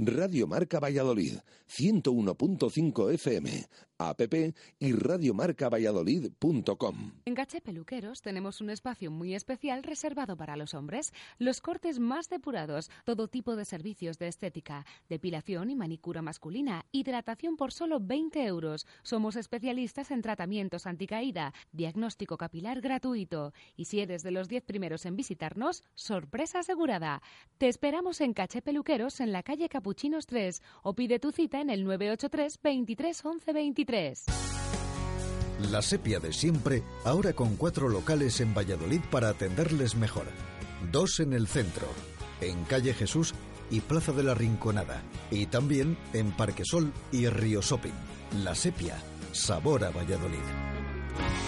Radio Marca Valladolid, 101.5 FM, app y radiomarcavalladolid.com. En Gache Peluqueros tenemos un espacio muy especial reservado para los hombres. Los cortes más depurados, todo tipo de servicios de estética, depilación y manicura masculina, hidratación por solo 20 euros. Somos especialistas en tratamientos anticaída, diagnóstico capilar gratuito. Y si eres de los 10 primeros en visitarnos, sorpresa asegurada. Te esperamos en Caché Peluqueros en la calle Capuchinos 3 o pide tu cita en el 983 23 11 23. La sepia de siempre, ahora con cuatro locales en Valladolid para atenderles mejor. Dos en el centro, en Calle Jesús y Plaza de la Rinconada. Y también en Parque Sol y Río Shopping. La sepia, sabor a Valladolid.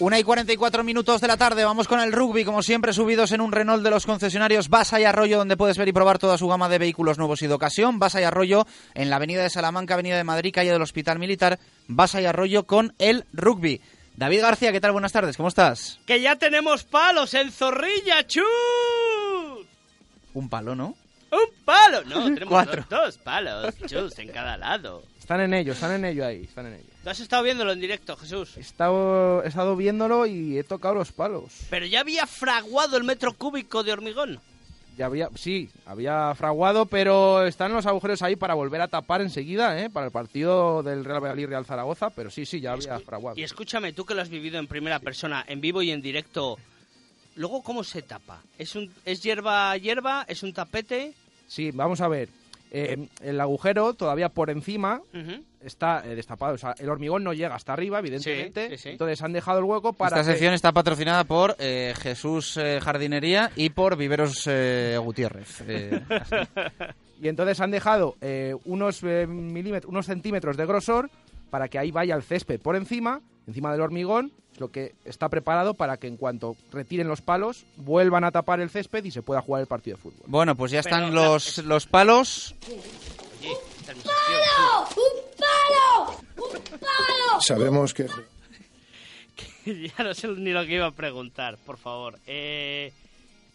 Una y 44 minutos de la tarde, vamos con el rugby, como siempre, subidos en un Renault de los concesionarios Basa y Arroyo, donde puedes ver y probar toda su gama de vehículos nuevos y de ocasión. Basa y Arroyo en la avenida de Salamanca, avenida de Madrid, calle del Hospital Militar. Basa y Arroyo con el rugby. David García, ¿qué tal? Buenas tardes, ¿cómo estás? Que ya tenemos palos en Zorrilla, chus. Un palo, ¿no? Un palo, no, (laughs) tenemos Cuatro. Dos, dos palos, chus, en cada lado. Están en ello, están en ello ahí, están en ello. ¿Tú has estado viéndolo en directo, Jesús? He estado, he estado viéndolo y he tocado los palos. Pero ya había fraguado el metro cúbico de hormigón. Ya había, sí, había fraguado, pero están los agujeros ahí para volver a tapar enseguida, ¿eh? Para el partido del Real Valladolid Real Zaragoza, pero sí, sí, ya había fraguado. Y escúchame, tú que lo has vivido en primera persona, en vivo y en directo, luego cómo se tapa? ¿Es un es hierba hierba? ¿Es un tapete? Sí, vamos a ver. Eh, el agujero todavía por encima está eh, destapado. O sea, el hormigón no llega hasta arriba, evidentemente. Sí, sí, sí. Entonces han dejado el hueco para. Esta que- sección está patrocinada por eh, Jesús eh, Jardinería y por Viveros eh, Gutiérrez. Eh, (laughs) Y entonces han dejado eh, unos, eh, milímetros, unos centímetros de grosor para que ahí vaya el césped por encima, encima del hormigón. Lo que está preparado para que en cuanto retiren los palos vuelvan a tapar el césped y se pueda jugar el partido de fútbol. Bueno, pues ya están los, los palos. ¡Palo! ¡Un palo! ¡Un palo! Sabemos (laughs) que... ya no sé ni lo que iba a preguntar, por favor. Eh...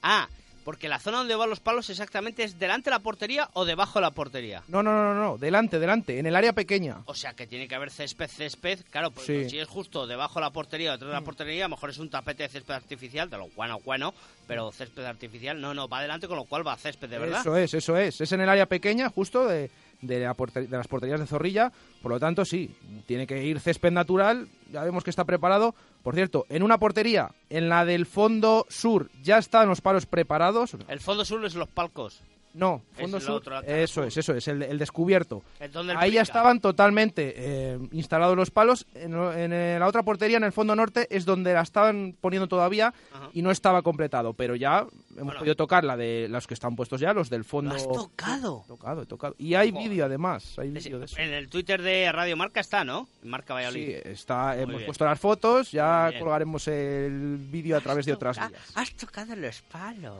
Ah, porque la zona donde van los palos exactamente es delante de la portería o debajo de la portería. No, no, no, no, delante, delante, en el área pequeña. O sea que tiene que haber césped, césped. Claro, pues, Sí. pues si es justo debajo de la portería o detrás de la portería, a lo mejor es un tapete de césped artificial, de lo bueno, bueno, pero césped artificial no, no, va adelante, con lo cual va césped, de verdad. Eso es, eso es. Es en el área pequeña, justo de, de, la porter- de las porterías de Zorrilla. Por lo tanto, sí, tiene que ir césped natural. Ya vemos que está preparado. Por cierto, en una portería, en la del fondo sur, ya están los palos preparados. El fondo sur es los palcos. No, Es fondo el sur. otro, eso es, eso es, el, el descubierto. Es el Ahí ya pica. estaban totalmente eh, instalados los palos. En, en, eh, la otra portería, en el fondo norte, es donde la estaban poniendo todavía y no estaba completado. Pero ya hemos podido tocar la de los que están puestos ya, los del fondo. has tocado? Tocado, he tocado. Y hay vídeo además. Hay vídeo de eso. En el Twitter de Radio Marca está, ¿no? Marca Valladolid. Sí, está, hemos bien. puesto las fotos, ya colgaremos el vídeo a través de otras vías. Has tocado los palos.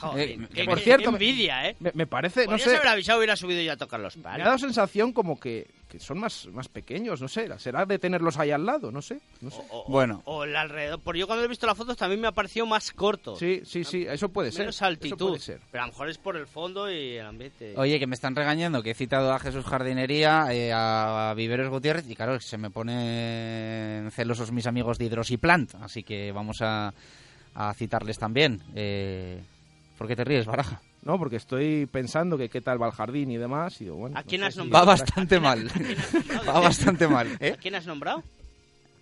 Joder, Eh, qué, por qué- cierto, envidia, ¿eh? Me, me parece, no Podrías sé, haber avisado, hubiera subido ya a tocar los me palos. ha dado sensación como que, que son más, más pequeños, no sé, será de tenerlos ahí al lado, no sé. No sé. Bueno. O el alrededor. Por yo cuando he visto las fotos también me ha parecido más corto. Sí, sí, sí, eso puede ser. Menos eso altitud. puede ser. Pero a lo mejor es por el fondo y el ambiente. Oye, que me están regañando, que he citado a Jesús Jardinería, eh, a Viveros Gutiérrez, y claro, se me ponen celosos mis amigos de Hidrosiplant, así que vamos a, a citarles también. Eh, ¿Por qué te ríes, Baraja? No, porque estoy pensando que qué tal va el jardín y demás. Y digo, bueno, ¿A quién no has nombrado? Va bastante mal. Va bastante mal, ¿eh? ¿A quién has nombrado?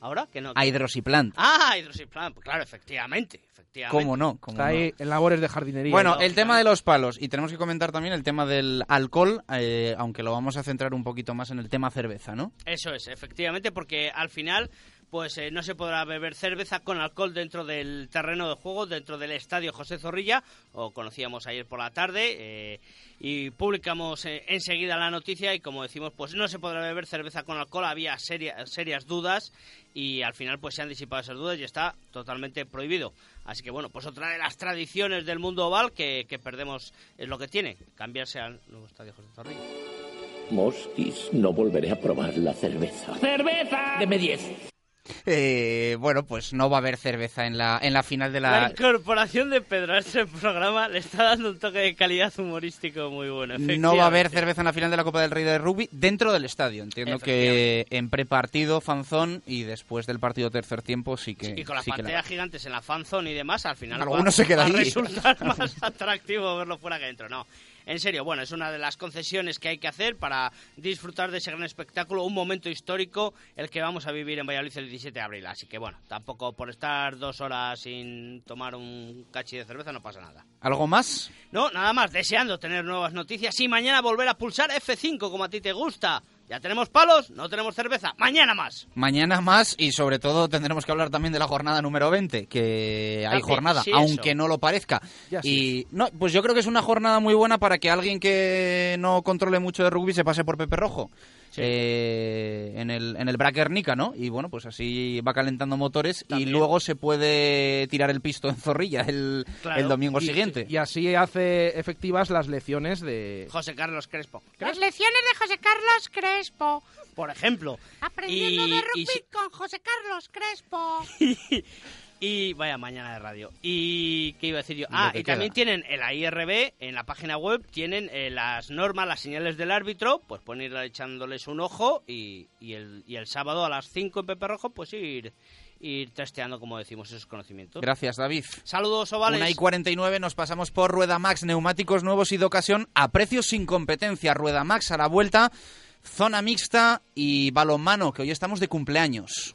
¿Ahora? que no? A Hidrosiplant. Ah, Hidrosiplan. Pues claro, efectivamente. efectivamente. ¿Cómo no? ¿Cómo Está no? ahí en labores de jardinería. Bueno, el tema de los palos, y tenemos que comentar también el tema del alcohol, eh, aunque lo vamos a centrar un poquito más en el tema cerveza, ¿no? Eso es, efectivamente, porque al final pues eh, no se podrá beber cerveza con alcohol dentro del terreno de juego, dentro del estadio José Zorrilla, o conocíamos ayer por la tarde, eh, y publicamos eh, enseguida la noticia y como decimos, pues no se podrá beber cerveza con alcohol, había seria- serias dudas y al final pues se han disipado esas dudas y está totalmente prohibido. Así que bueno, pues otra de las tradiciones del mundo oval que, que perdemos es lo que tiene, cambiarse al nuevo estadio José Zorrilla. Mosquis, no volveré a probar la cerveza. ¡Cerveza! Deme 10. Eh, bueno, pues no va a haber cerveza en la, en la final de La la... incorporación de Pedro a este programa le está dando un toque de calidad humorístico muy bueno. No va a haber cerveza en la final de la Copa del Rey de Rugby dentro del estadio. Entiendo que en prepartido fanzón y después del partido tercer tiempo sí que Y con las sí que la- pantallas gigantes en la fanzone y demás, al final Alguno va, se queda ahí. resultar (laughs) más atractivo verlo fuera que dentro. No, en serio, bueno, es una de las concesiones que hay que hacer para disfrutar de ese gran espectáculo, un momento histórico, el que vamos a vivir en Valladolid el 17 de abril. Así que bueno, tampoco por estar dos horas sin tomar un cachi de cerveza no pasa nada. ¿Algo más? No, nada más, deseando tener nuevas noticias y mañana volver a pulsar F5 como a ti te gusta. Ya tenemos palos, no tenemos cerveza. Mañana más. Mañana más y sobre todo tendremos que hablar también de la jornada número 20, que hay También, jornada, sí, aunque eso. no lo parezca. Ya y no, pues yo creo que es una jornada muy buena para que alguien que no controle mucho de rugby se pase por Pepe Rojo. Eh, en el en el Braquernica, ¿no? Y bueno, pues así va calentando motores y luego se puede tirar el pisto en Zorrilla el, Claro. el domingo Y- siguiente. Y así hace efectivas las lecciones de... José Carlos Crespo. Las lecciones de José Carlos Crespo. Por ejemplo. Aprendiendo Y- de rugby con José Carlos Crespo. (laughs) Y vaya mañana de radio. ¿Y qué iba a decir yo? Ah, y también tienen en la IRB, en la página web, tienen eh, las normas, las señales del árbitro, pues ir echándoles un ojo y, y el, y el sábado a las 5 en Pepe Rojo, pues ir, ir testeando, como decimos, esos conocimientos. Gracias, David. Saludos, ovales. Una y 49 nos pasamos por Rueda Max, neumáticos nuevos y de ocasión a precios sin competencia. Rueda Max a la vuelta, zona mixta y balonmano, que hoy estamos de cumpleaños.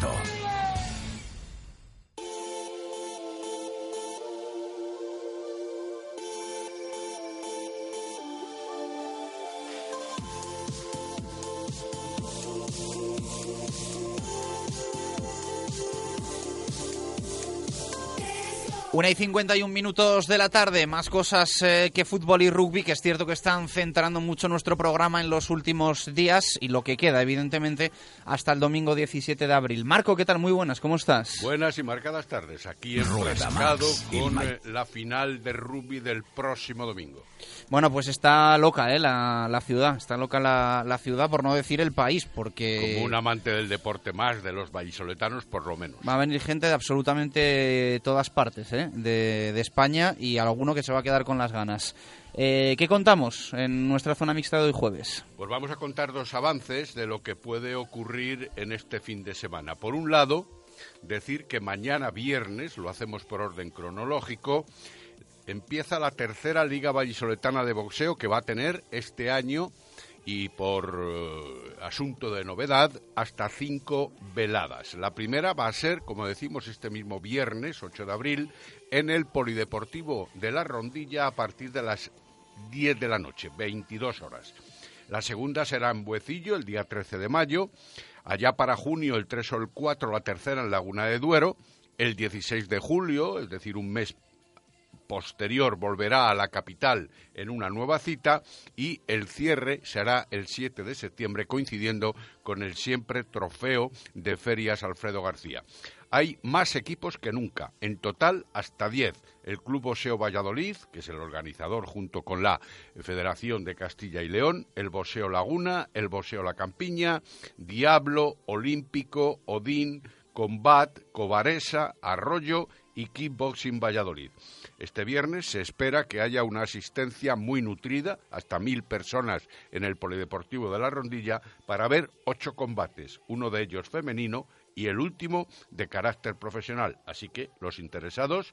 Alberto. Una y 51 minutos de la tarde, más cosas eh, que fútbol y rugby, que es cierto que están centrando mucho nuestro programa en los últimos días y lo que queda, evidentemente, hasta el domingo 17 de abril. Marco, ¿qué tal? Muy buenas, ¿cómo estás? Buenas y marcadas tardes, aquí enfrescado con eh, la final de rugby del próximo domingo. Bueno, pues está loca ¿eh? la, ciudad, está loca la, la, ciudad, por no decir el país, porque... Como un amante del deporte más, de los vallisoletanos, por lo menos. Va a venir gente de absolutamente todas partes, ¿eh? de, España y alguno que se va a quedar con las ganas. Eh, ¿Qué contamos en nuestra zona mixta de hoy jueves? Pues vamos a contar dos avances de lo que puede ocurrir en este fin de semana. Por un lado, decir que mañana viernes, lo hacemos por orden cronológico, empieza la tercera Liga Vallisoletana de Boxeo que va a tener este año y por eh, asunto de novedad, hasta cinco veladas. La primera va a ser, como decimos, este mismo viernes, 8 de abril, en el Polideportivo de la Rondilla a partir de las 10 de la noche, 22 horas. La segunda será en Buecillo, el día 13 de mayo. Allá para junio, el 3 o el 4, la tercera en Laguna de Duero. El 16 de julio, es decir, un mes posterior volverá a la capital en una nueva cita y el cierre será el 7 de septiembre coincidiendo con el siempre trofeo de ferias Alfredo García. Hay más equipos que nunca, en total hasta 10. El Club Boseo Valladolid, que es el organizador junto con la Federación de Castilla y León, el Boseo Laguna, el Boseo La Campiña, Diablo, Olímpico, Odín, Combat, Cobaresa, Arroyo y Kickboxing Valladolid. Este viernes se espera que haya una asistencia muy nutrida, hasta mil personas en el Polideportivo de la Rondilla, para ver ocho combates, uno de ellos femenino y el último de carácter profesional. Así que los interesados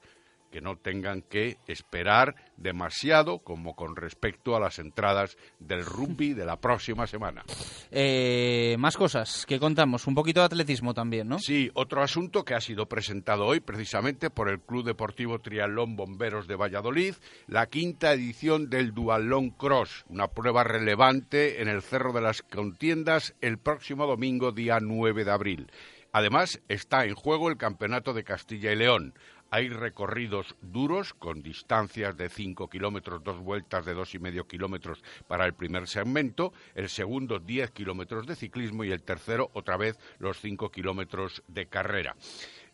que no tengan que esperar demasiado como con respecto a las entradas del rugby de la próxima semana. Eh, más cosas que contamos, un poquito de atletismo también, ¿no? Sí, otro asunto que ha sido presentado hoy precisamente por el Club Deportivo Triatlón Bomberos de Valladolid, la quinta edición del Dualón Cross, una prueba relevante en el Cerro de las Contiendas el próximo domingo día 9 de abril. Además, está en juego el Campeonato de Castilla y León. Hay recorridos duros con distancias de 5 kilómetros, dos vueltas de dos y medio kilómetros para el primer segmento, el segundo 10 kilómetros de ciclismo y el tercero otra vez los 5 kilómetros de carrera.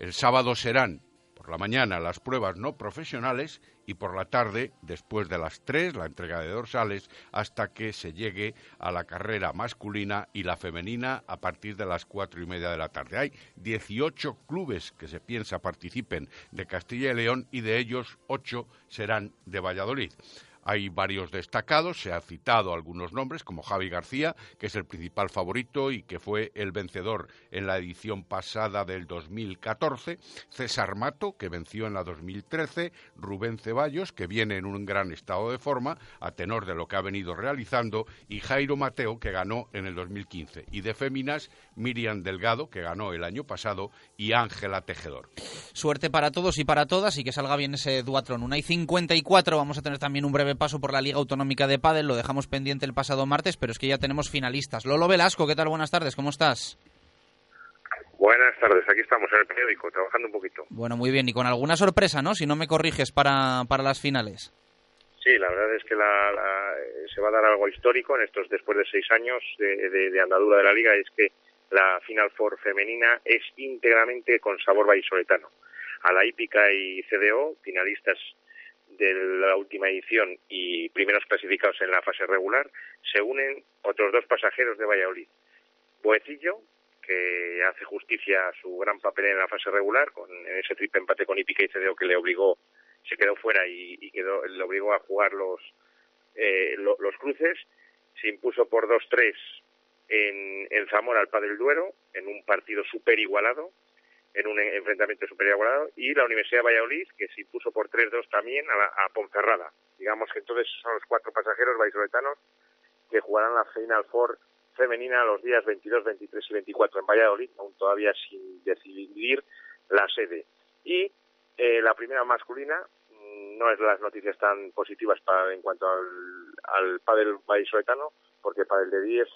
El sábado serán por la mañana las pruebas no profesionales y por la tarde, después de las tres, la entrega de dorsales, hasta que se llegue a la carrera masculina y la femenina a partir de las cuatro y media de la tarde. Hay 18 clubes que se piensa participen de Castilla y León y de ellos ocho serán de Valladolid. Hay varios destacados, se ha citado algunos nombres, como Javi García, que es el principal favorito y que fue el vencedor en la edición pasada del 2014, César Mato, que venció en la 2013, Rubén Ceballos, que viene en un gran estado de forma, a tenor de lo que ha venido realizando, y Jairo Mateo, que ganó en el 2015. Y de féminas, Miriam Delgado, que ganó el año pasado, y Ángela Tejedor. Suerte para todos y para todas y que salga bien ese duatrón. Una y 54, vamos a tener también un breve paso por la Liga Autonómica de Padel, lo dejamos pendiente el pasado martes, pero es que ya tenemos finalistas. Lolo Velasco, ¿qué tal? Buenas tardes, ¿cómo estás? Buenas tardes, aquí estamos en el periódico, trabajando un poquito. Bueno, muy bien, y con alguna sorpresa, ¿no? Si no me corriges para, para las finales. Sí, la verdad es que se va a dar algo histórico en estos después de seis años de, andadura de la liga, es que la Final Four femenina es íntegramente con sabor vallisoletano. A la hípica y CDO, finalistas de la última edición y primeros clasificados en la fase regular, se unen otros dos pasajeros de Valladolid, Boecillo que hace justicia a su gran papel en la fase regular, con en ese triple empate con Ipica y CDO que le obligó, se quedó fuera y, quedó, le obligó a jugar los, eh, lo- los cruces. Se impuso por 2-3 en, en Zamora al Padel Duero, en un partido súper igualado, en un enfrentamiento igualado, y la Universidad de Valladolid, que se impuso por 3-2 también a, la- a Ponferrada. Digamos que entonces son los cuatro pasajeros vallisoletanos que jugarán la Final Four femenina los días 22, 23 y 24 en Valladolid, aún todavía sin decidir la sede. Y eh, la primera masculina mm, no es las noticias tan positivas para, en cuanto al, al pádel vallisoletano, porque pádel de 10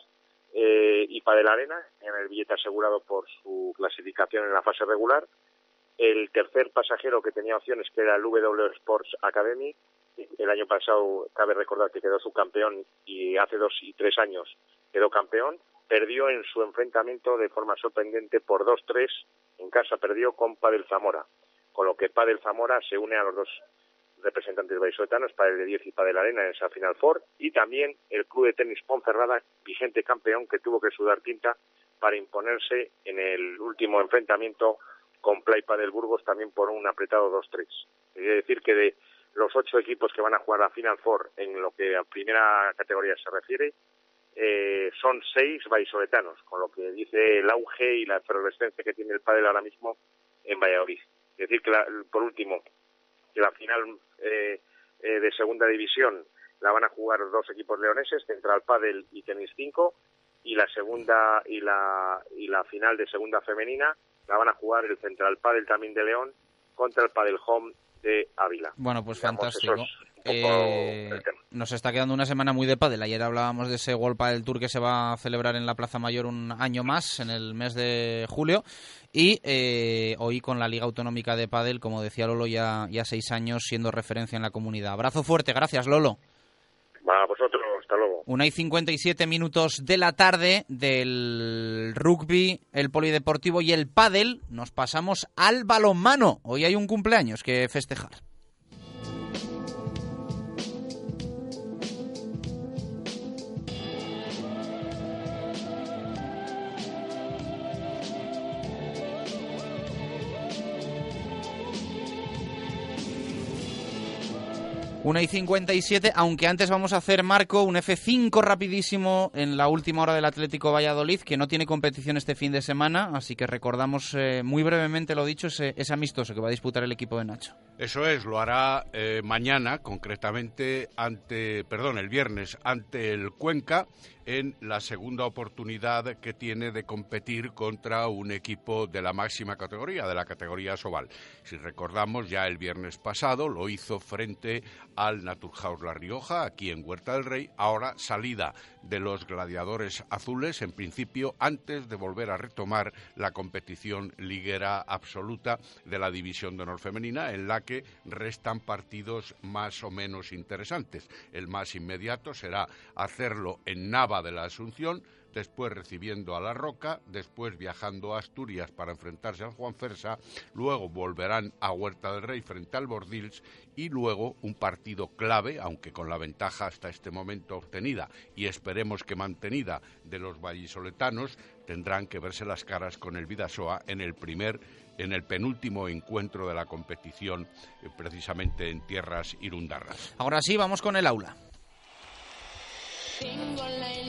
eh, y pádel arena en el billete asegurado por su clasificación en la fase regular. El tercer pasajero que tenía opciones, que era el W Sports Academy, el año pasado cabe recordar que quedó subcampeón y hace dos y tres años quedó campeón, perdió en su enfrentamiento de forma sorprendente por 2-3 en casa, perdió con Padel Zamora, con lo que Padel Zamora se une a los dos representantes vallisoletanos, Padel de 10 y Padel Arena en esa Final Four, y también el Club de Tenis Ponferrada, vigente campeón, que tuvo que sudar tinta para imponerse en el último enfrentamiento con Play Padel Burgos también por un apretado 2-3. Quiere decir que de los ocho equipos que van a jugar la Final Four en lo que a primera categoría se refiere, eh, son seis vallisoletanos, con lo que dice el auge y la efervescencia que tiene el pádel ahora mismo en Valladolid. Es decir, que la- por último, que la final eh, eh, de segunda división la van a jugar dos equipos leoneses, Central Padel y Tenis 5, y la segunda y la y la final de segunda femenina la van a jugar el Central Padel también de León contra el Padel Home de Ávila. Bueno, pues Digamos, fantástico. eso es un poco Eh, el tema. nos está quedando una semana muy de pádel. Ayer hablábamos de ese World Padel Tour que se va a celebrar en la Plaza Mayor un año más, en el mes de julio. Y eh, hoy con la Liga Autonómica de Padel, como decía Lolo, ya, ya seis años siendo referencia en la comunidad. Abrazo fuerte, gracias Lolo. Va, a vosotros, hasta luego. Una y 57 minutos de la tarde del rugby, el polideportivo y el pádel. Nos pasamos al balonmano. Hoy hay un cumpleaños que festejar. Una y 57, aunque antes vamos a hacer, Marco, un F5 rapidísimo en la última hora del Atlético Valladolid, que no tiene competición este fin de semana, así que recordamos eh, muy brevemente, lo dicho, ese, ese amistoso que va a disputar el equipo de Nacho. Eso es, lo hará eh, mañana, concretamente ante, perdón, el viernes ante el Cuenca en la segunda oportunidad que tiene de competir contra un equipo de la máxima categoría, de la categoría Sobal. Si recordamos, ya el viernes pasado lo hizo frente al Naturhaus La Rioja, aquí en Huerta del Rey, ahora salida de los gladiadores azules, en principio, antes de volver a retomar la competición liguera absoluta de la División de Honor Femenina, en la que restan partidos más o menos interesantes. El más inmediato será hacerlo en Nava de la Asunción, después recibiendo a La Roca, después viajando a Asturias para enfrentarse al Juan Fersa, luego volverán a Huerta del Rey frente al Bordils y luego un partido clave, aunque con la ventaja hasta este momento obtenida y esperemos que mantenida de los vallisoletanos, tendrán que verse las caras con el Vidasoa en el primer en el penúltimo encuentro de la competición, eh, precisamente en tierras irundarras. Ahora sí, vamos con el aula.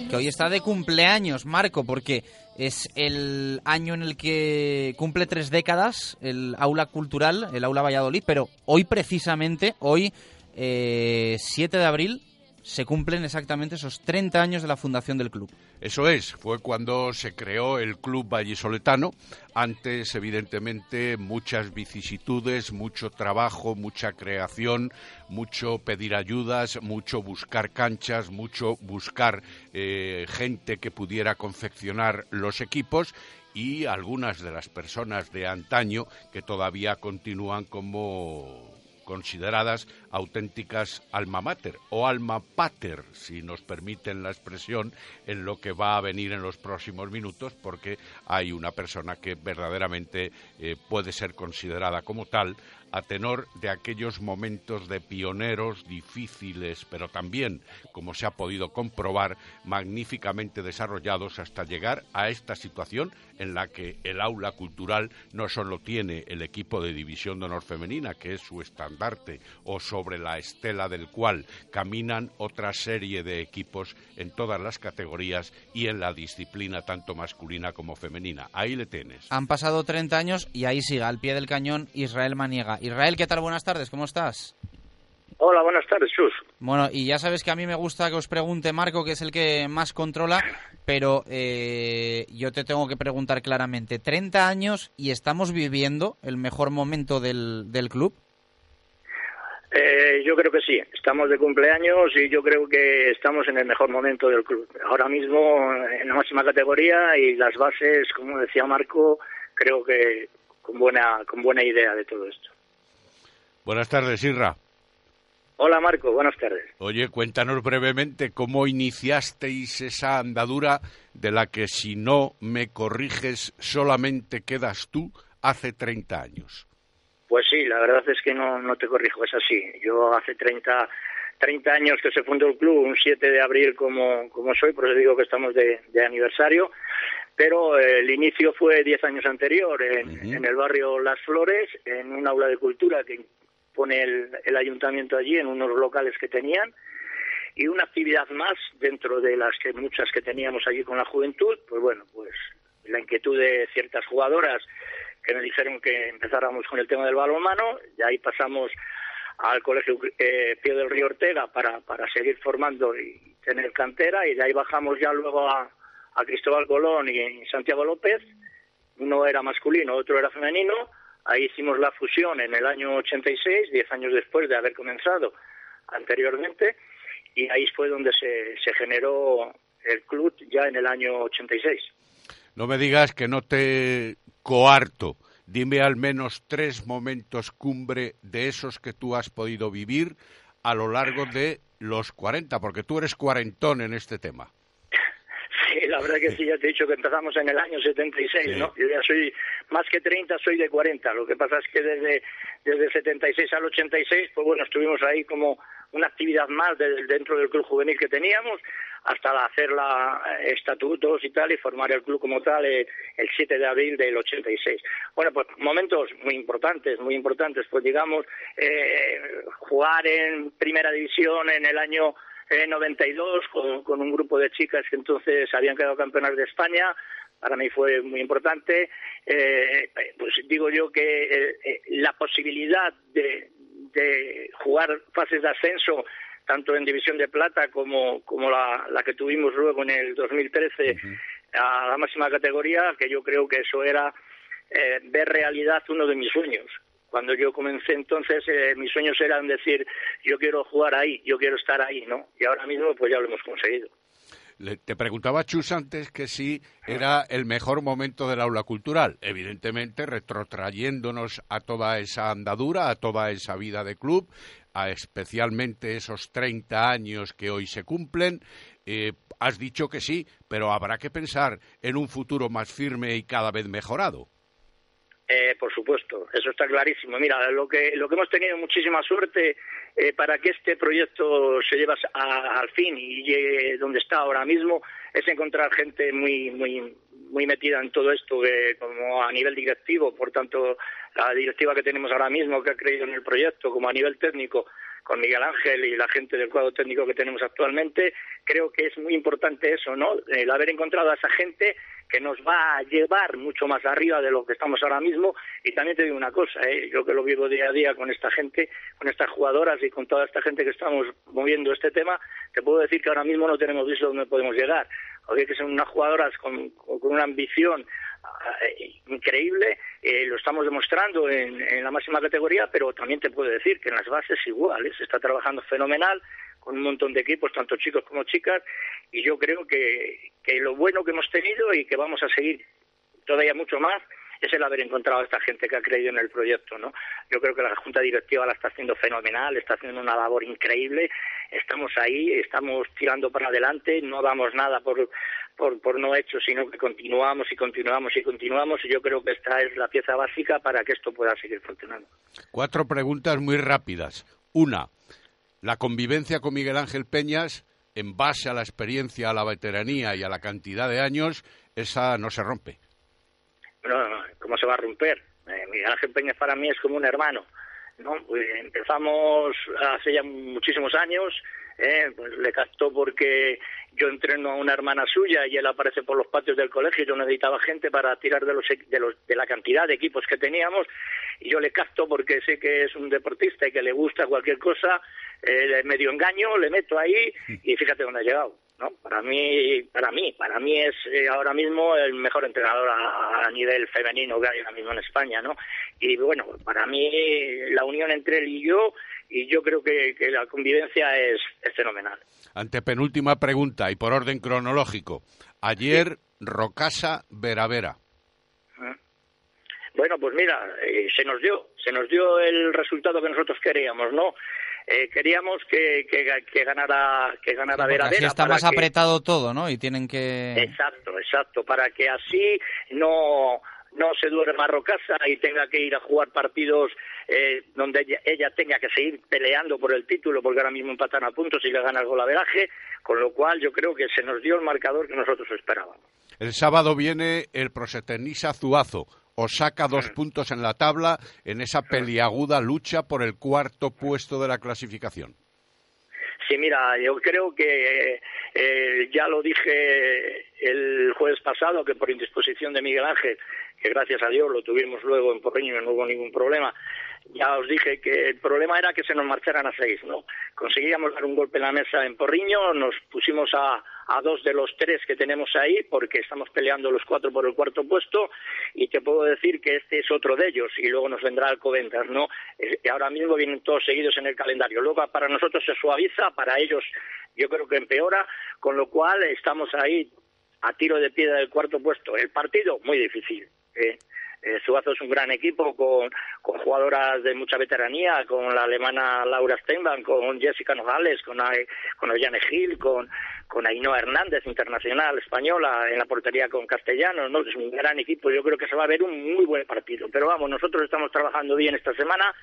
Que hoy está de cumpleaños, Marco, porque es el año en el que cumple tres décadas el aula cultural, el aula Valladolid, pero hoy precisamente, hoy eh, 7 de abril, se cumplen exactamente esos 30 años de la fundación del club. Eso es, fue cuando se creó el Club Vallisoletano. Antes, evidentemente, muchas vicisitudes, mucho trabajo, mucha creación, mucho pedir ayudas, mucho buscar canchas, mucho buscar eh, gente que pudiera confeccionar los equipos y algunas de las personas de antaño que todavía continúan como consideradas auténticas alma mater o alma pater, si nos permiten la expresión, en lo que va a venir en los próximos minutos, porque hay una persona que verdaderamente eh, puede ser considerada como tal a tenor de aquellos momentos de pioneros difíciles, pero también, como se ha podido comprobar, magníficamente desarrollados hasta llegar a esta situación en la que el aula cultural no solo tiene el equipo de división de honor femenina, que es su estandarte, o sobre la estela del cual caminan otra serie de equipos en todas las categorías y en la disciplina tanto masculina como femenina. Ahí le tienes. Han pasado 30 años y ahí al pie del cañón, Israel. Israel, ¿qué tal? Buenas tardes, ¿cómo estás? Hola, buenas tardes, Chus. Bueno, y ya sabes que a mí me gusta que os pregunte Marco, que es el que más controla, pero eh, yo te tengo que preguntar claramente, 30 años y estamos viviendo el mejor momento del, del club. Eh, yo creo que sí, estamos de cumpleaños y yo creo que estamos en el mejor momento del club. Ahora mismo en la máxima categoría y las bases, como decía Marco, creo que con buena, con buena idea de todo esto. Buenas tardes, Irra. Hola Marco, buenas tardes. Oye, cuéntanos brevemente cómo iniciasteis esa andadura de la que si no me corriges solamente quedas tú hace 30 años. Pues sí, la verdad es que no, no te corrijo, es así. Yo hace 30, 30 años que se fundó el club, un 7 de abril como, como soy, por eso digo que estamos de, de aniversario, pero el inicio fue 10 años anterior, en, en el barrio Las Flores, en un aula de cultura que pone el, ayuntamiento allí en unos locales que tenían y una actividad más dentro de las que muchas que teníamos allí con la juventud, pues bueno, pues la inquietud de ciertas jugadoras que me dijeron que empezáramos con el tema del balonmano, y ahí pasamos al colegio eh, Pío del Río Ortega para, para seguir formando y tener cantera y de ahí bajamos ya luego a, a Cristóbal Colón y Santiago López, uno era masculino, otro era femenino, Ahí hicimos la fusión en el año 86, diez años después de haber comenzado anteriormente, y ahí fue donde se, se generó el club ya en el año 86. No me digas que no te coarto. Dime al menos tres momentos cumbre de esos que tú has podido vivir a lo largo de los 40, porque tú eres cuarentón en este tema. Sí, (laughs) la verdad que sí, ya te he dicho que empezamos en el año 76, ¿no? Yo ya soy más que 30, soy de 40. Lo que pasa es que desde, desde el 76 al 86, pues bueno, estuvimos ahí como una actividad más dentro del club juvenil que teníamos, hasta hacer la eh, estatutos y tal, y formar el club como tal eh, el 7 de abril del 86. Bueno, pues momentos muy importantes, muy importantes, pues digamos, eh, jugar en primera división en el año en 92 con, con un grupo de chicas que entonces habían quedado campeonas de España. Para mí fue muy importante. Eh, pues digo yo que eh, la posibilidad de, de jugar fases de ascenso tanto en división de plata como, como la, la que tuvimos luego en el 2013 a la máxima categoría, que yo creo que eso era eh, ver realidad uno de mis sueños. Cuando yo comencé entonces, eh, mis sueños eran decir, yo quiero jugar ahí, yo quiero estar ahí, ¿no? Y ahora mismo pues ya lo hemos conseguido. te preguntaba Chus antes que si era el mejor momento del aula cultural. Evidentemente, retrotrayéndonos a toda esa andadura, a toda esa vida de club, a especialmente esos 30 años que hoy se cumplen. Eh, has dicho que sí, pero habrá que pensar en un futuro más firme y cada vez mejorado. Eh, por supuesto, eso está clarísimo. Mira, lo que, lo que hemos tenido muchísima suerte eh, para que este proyecto se lleve a, al fin y llegue donde está ahora mismo es encontrar gente muy, muy, muy metida en todo esto, que, como a nivel directivo, por tanto, la directiva que tenemos ahora mismo, que ha creído en el proyecto, como a nivel técnico, con Miguel Ángel y la gente del cuadro técnico que tenemos actualmente, creo que es muy importante eso, ¿no? El haber encontrado a esa gente que nos va a llevar mucho más arriba de lo que estamos ahora mismo. Y también te digo una cosa, ¿eh? yo que lo vivo día a día con esta gente, con estas jugadoras y con toda esta gente que estamos moviendo este tema, te puedo decir que ahora mismo no tenemos visto dónde podemos llegar. Hay que ser unas jugadoras con, con una ambición eh, increíble, eh, lo estamos demostrando en, en, la máxima categoría, pero también te puedo decir que en las bases iguales se está trabajando fenomenal con un montón de equipos, tanto chicos como chicas, y yo creo que, que lo bueno que hemos tenido y que vamos a seguir todavía mucho más es el haber encontrado a esta gente que ha creído en el proyecto, ¿no? Yo creo que la Junta Directiva la está haciendo fenomenal, está haciendo una labor increíble, estamos ahí, estamos tirando para adelante, no damos nada por, por, por no hecho, sino que continuamos y continuamos y continuamos, y yo creo que esta es la pieza básica para que esto pueda seguir funcionando. Cuatro preguntas muy rápidas. Una, la convivencia con Miguel Ángel Peñas, en base a la experiencia, a la veteranía y a la cantidad de años, esa no se rompe. No, ¿cómo se va a romper? Eh, Miguel Ángel Peñas para mí es como un hermano. ¿no? Pues empezamos hace ya muchísimos años, eh, pues le captó porque yo entreno a una hermana suya y él aparece por los patios del colegio y yo necesitaba gente para tirar de, los, de, los, de la cantidad de equipos que teníamos y yo le capto porque sé que es un deportista y que le gusta cualquier cosa, eh, medio engaño, le meto ahí y fíjate dónde ha llegado. ¿no? Para mí, para mí, para mí es eh, ahora mismo el mejor entrenador a, a, nivel femenino que hay ahora mismo en España, ¿no? Y bueno, para mí la unión entre él y yo, y yo creo que, que la convivencia es, es, fenomenal. Antepenúltima pregunta y por orden cronológico. Ayer sí. Rocasa Veravera. Bueno, pues mira, eh, se nos dio, se nos dio el resultado que nosotros queríamos, ¿no? Eh, queríamos que, que, que, ganara que ganara sí, Vera Vera. Así está más que... apretado todo, ¿no? Y tienen que. Exacto, exacto, para que así no no se duerma Rocasa y tenga que ir a jugar partidos eh, donde ella, ella, tenga que seguir peleando por el título, porque ahora mismo empatan a puntos y le gana el golaveraje, con lo cual yo creo que se nos dio el marcador que nosotros esperábamos. El sábado viene el Prosetenisa Zuazo, o saca dos puntos en la tabla en esa peliaguda lucha por el cuarto puesto de la clasificación. Sí, mira, yo creo que eh, ya lo dije el jueves pasado, que por indisposición de Miguel Ángel, que gracias a Dios lo tuvimos luego en Porriño y no hubo ningún problema, ya os dije que el problema era que se nos marcharan a seis, ¿no? Conseguíamos dar un golpe en la mesa en Porriño, nos pusimos a, a dos de los tres que tenemos ahí, porque estamos peleando los cuatro por el cuarto puesto, y te puedo decir que este es otro de ellos, y luego nos vendrá Alcobendas, ¿no? Y ahora mismo vienen todos seguidos en el calendario. Luego para nosotros se suaviza, para ellos yo creo que empeora, con lo cual estamos ahí a tiro de piedra del cuarto puesto. El partido, muy difícil. ¿Eh? Eh, Suazo es un gran equipo con, con, jugadoras de mucha veteranía, con la alemana Laura Steinbach, con Jessica Nogales, con, con Ollane Gil, con, con Ainhoa Hernández, internacional española, en la portería con Castellanos, ¿no? Es un gran equipo, yo creo que se va a ver un muy buen partido. Pero vamos, nosotros estamos trabajando bien esta semana,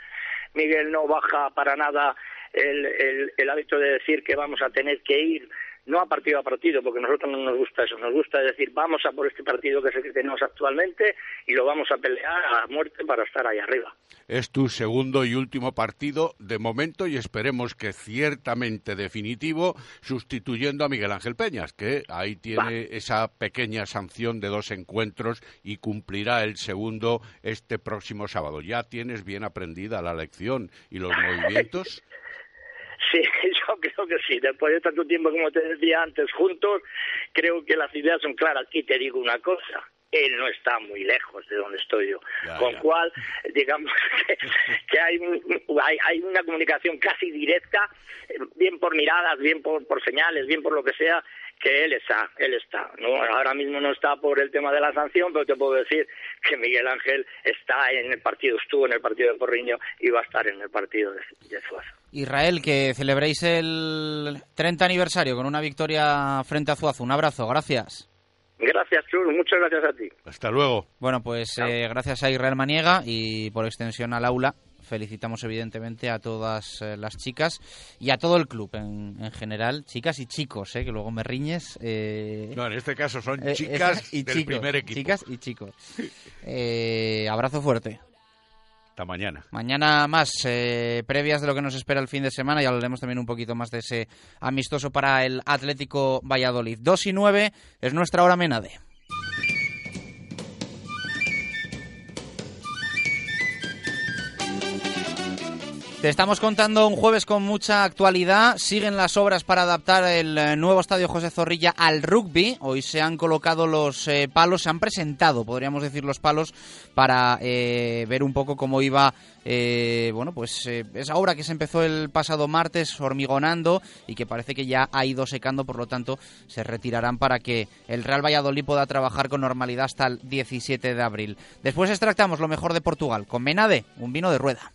Miguel no baja para nada el hábito de decir que vamos a tener que ir no a partido a partido, porque a nosotros no nos gusta eso, nos gusta decir vamos a por este partido que es el que tenemos actualmente y lo vamos a pelear a muerte para estar ahí arriba. Es tu segundo y último partido de momento y esperemos que ciertamente definitivo, sustituyendo a Miguel Ángel Peñas, que ahí tiene Va. esa pequeña sanción de dos encuentros y cumplirá el segundo este próximo sábado. ¿Ya tienes bien aprendida la lección y los (laughs) movimientos? Sí, (laughs) yo creo que sí. Después de tanto tiempo, como te decía antes, juntos, creo que las ideas son claras. Y te digo una cosa, él no está muy lejos de donde estoy yo. Ya, Con ya. cual, (laughs) digamos que, que hay, hay, hay, una comunicación casi directa, bien por miradas, bien por, por señales, bien por lo que sea, que él está, él está. ¿no? Ahora mismo no está por el tema de la sanción, pero te puedo decir que Miguel Ángel está en el partido, estuvo en el partido de Porriño y va a estar en el partido de, de Suazo. Israel, que celebréis el 30 aniversario con una victoria frente a Zuazo. Un abrazo, gracias. Gracias, Chus. Muchas gracias a ti. Hasta luego. Bueno, pues eh, gracias a Israel Maniega y por extensión al aula. Felicitamos evidentemente a todas eh, las chicas y a todo el club en, en general, chicas y chicos, eh, que luego me riñes. Eh, no, en este caso son chicas y del chicos, primer equipo. Chicas y chicos. Eh, abrazo fuerte. Hasta mañana. Mañana más, eh, previas de lo que nos espera el fin de semana y hablaremos también un poquito más de ese amistoso para el Atlético Valladolid. 2 y 9 es nuestra hora menade. Te estamos contando un jueves con mucha actualidad. Siguen las obras para adaptar el eh, nuevo estadio José Zorrilla al rugby. Hoy se han colocado los eh, palos, se han presentado, podríamos decir, los palos para eh, ver un poco cómo iba, bueno, pues esa obra que se empezó el pasado martes hormigonando y que parece que ya ha ido secando, por lo tanto se retirarán para que el Real Valladolid pueda trabajar con normalidad hasta el 17 de abril. Después extractamos lo mejor de Portugal con Menade, un vino de rueda.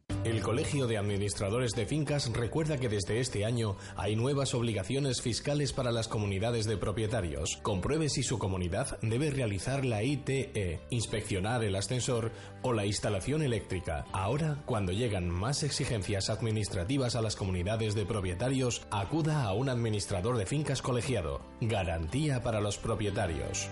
El Colegio de Administradores de Fincas recuerda que desde este año hay nuevas obligaciones fiscales para las comunidades de propietarios. Compruebe si su comunidad debe realizar la ITE, inspeccionar el ascensor o la instalación eléctrica. Ahora, cuando llegan más exigencias administrativas a las comunidades de propietarios, acuda a un administrador de fincas colegiado. Garantía para los propietarios.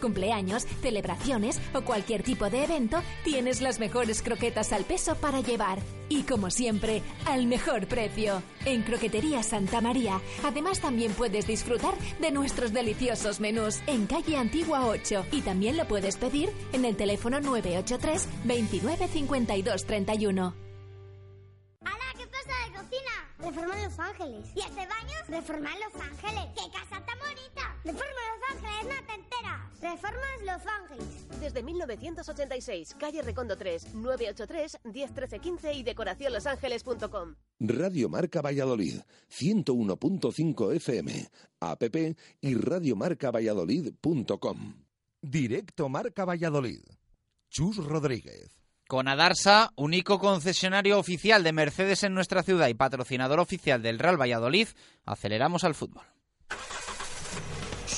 cumpleaños, celebraciones o cualquier tipo de evento, tienes las mejores croquetas al peso para llevar. Y como siempre, al mejor precio. En Croquetería Santa María. Además, también puedes disfrutar de nuestros deliciosos menús en calle Antigua 8. Y también lo puedes pedir en el teléfono 983 29 52 31. ¿Qué pasa de cocina? Reforma Los Ángeles. ¿Y este baño? Reforma Los Ángeles. ¡Qué casa tan bonita! Reforma Los Ángeles, no te enteras. Reformas Los Ángeles. Desde 1986, calle Recondo 3, 983 101315 y decoracionlosangeles.com. Radio Marca Valladolid, 101.5 FM, app y radiomarcavalladolid.com. Directo Marca Valladolid. Chus Rodríguez. Con Adarsa, único concesionario oficial de Mercedes en nuestra ciudad y patrocinador oficial del Real Valladolid, aceleramos al fútbol.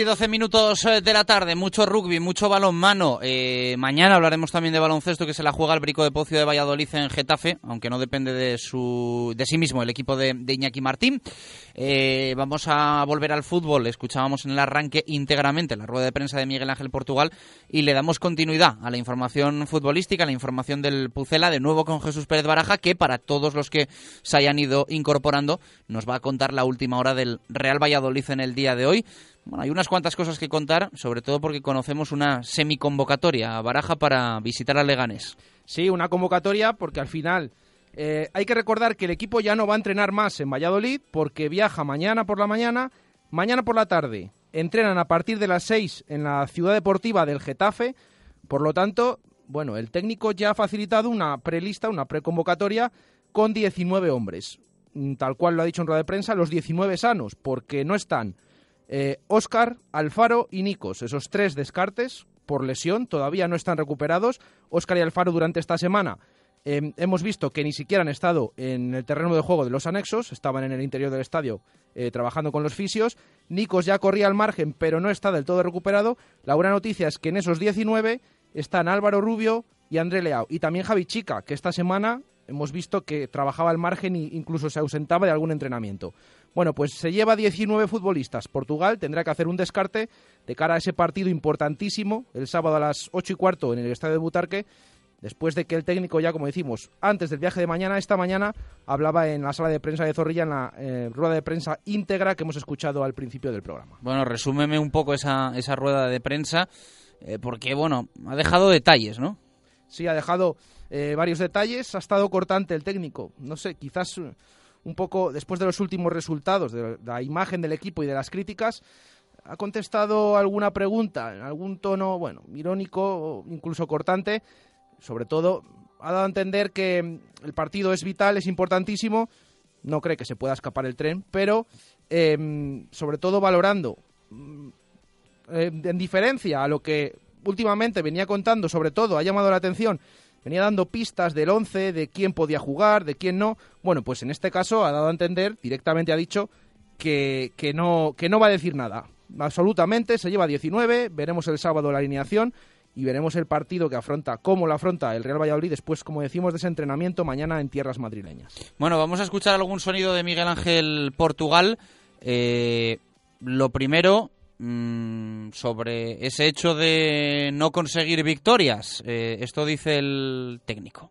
Y doce minutos eh, de la tarde, mucho rugby, mucho balonmano. Eh, mañana hablaremos también de baloncesto que se la juega el Brico de Pocio de Valladolid en Getafe, aunque no depende de su de sí mismo el equipo de, Iñaki Martín. Eh, vamos a volver al fútbol. Escuchábamos en el arranque íntegramente la rueda de prensa de Miguel Ángel Portugal y le damos continuidad a la información futbolística, a la información del Pucela, de nuevo con Jesús Pérez Baraja, que para todos los que se hayan ido incorporando nos va a contar la última hora del Real Valladolid en el día de hoy. Bueno, hay unas cuantas cosas que contar, sobre todo porque conocemos una semiconvocatoria a Baraja para visitar a Leganés. Sí, una convocatoria porque al final eh, hay que recordar que el equipo ya no va a entrenar más en Valladolid porque viaja mañana por la mañana, mañana por la tarde. Entrenan a partir de las 6 en la ciudad deportiva del Getafe. Por lo tanto, bueno, el técnico ya ha facilitado una prelista, una preconvocatoria con 19 hombres. Mm, tal cual lo ha dicho en rueda de prensa, los 19 sanos, porque no están Oscar, eh, Alfaro y Nikos. Esos tres descartes por lesión todavía no están recuperados. Oscar y Alfaro durante esta semana em, hemos visto que ni siquiera han estado en el terreno de juego de los anexos, estaban en el interior del estadio eh, trabajando con los fisios. Nikos ya corría al margen, pero no está del todo recuperado. La buena noticia es que en esos 19 están Álvaro Rubio y André Leao. Y también Javi Chica, que esta semana hemos visto que trabajaba al margen e incluso se ausentaba de algún entrenamiento. Bueno, pues se lleva 19 futbolistas. Portugal tendrá que hacer un descarte de cara a ese partido importantísimo el sábado a las 8 y cuarto en el estadio de Butarque después de que el técnico ya, como decimos, antes del viaje de mañana, esta mañana, hablaba en la sala de prensa de Zorrilla, en la eh, rueda de prensa íntegra que hemos escuchado al principio del programa. Bueno, resúmeme un poco esa, esa rueda de prensa, eh, porque, bueno, ha dejado detalles, ¿no? Sí, ha dejado eh, varios detalles, ha estado cortante el técnico, no sé, quizás un poco después de los últimos resultados, de la imagen del equipo y de las críticas, ha contestado alguna pregunta en algún tono, bueno, irónico incluso cortante, sobre todo ha dado a entender que el partido es vital, es importantísimo, no cree que se pueda escapar el tren, pero em, sobre todo valorando, mm, en diferencia a lo que últimamente venía contando, sobre todo ha llamado la atención, venía dando pistas del 11, de quién podía jugar, de quién no, bueno, pues en este caso ha dado a entender, directamente ha dicho, que, que, no, que no va a decir nada. Absolutamente, se lleva 19, veremos el sábado la alineación y veremos el partido que afronta, cómo lo afronta el Real Valladolid después, como decimos, de ese entrenamiento mañana en tierras madrileñas. Bueno, vamos a escuchar algún sonido de Miguel Ángel Portugal. Eh, lo primero, sobre ese hecho de no conseguir victorias. Eh, esto dice el técnico.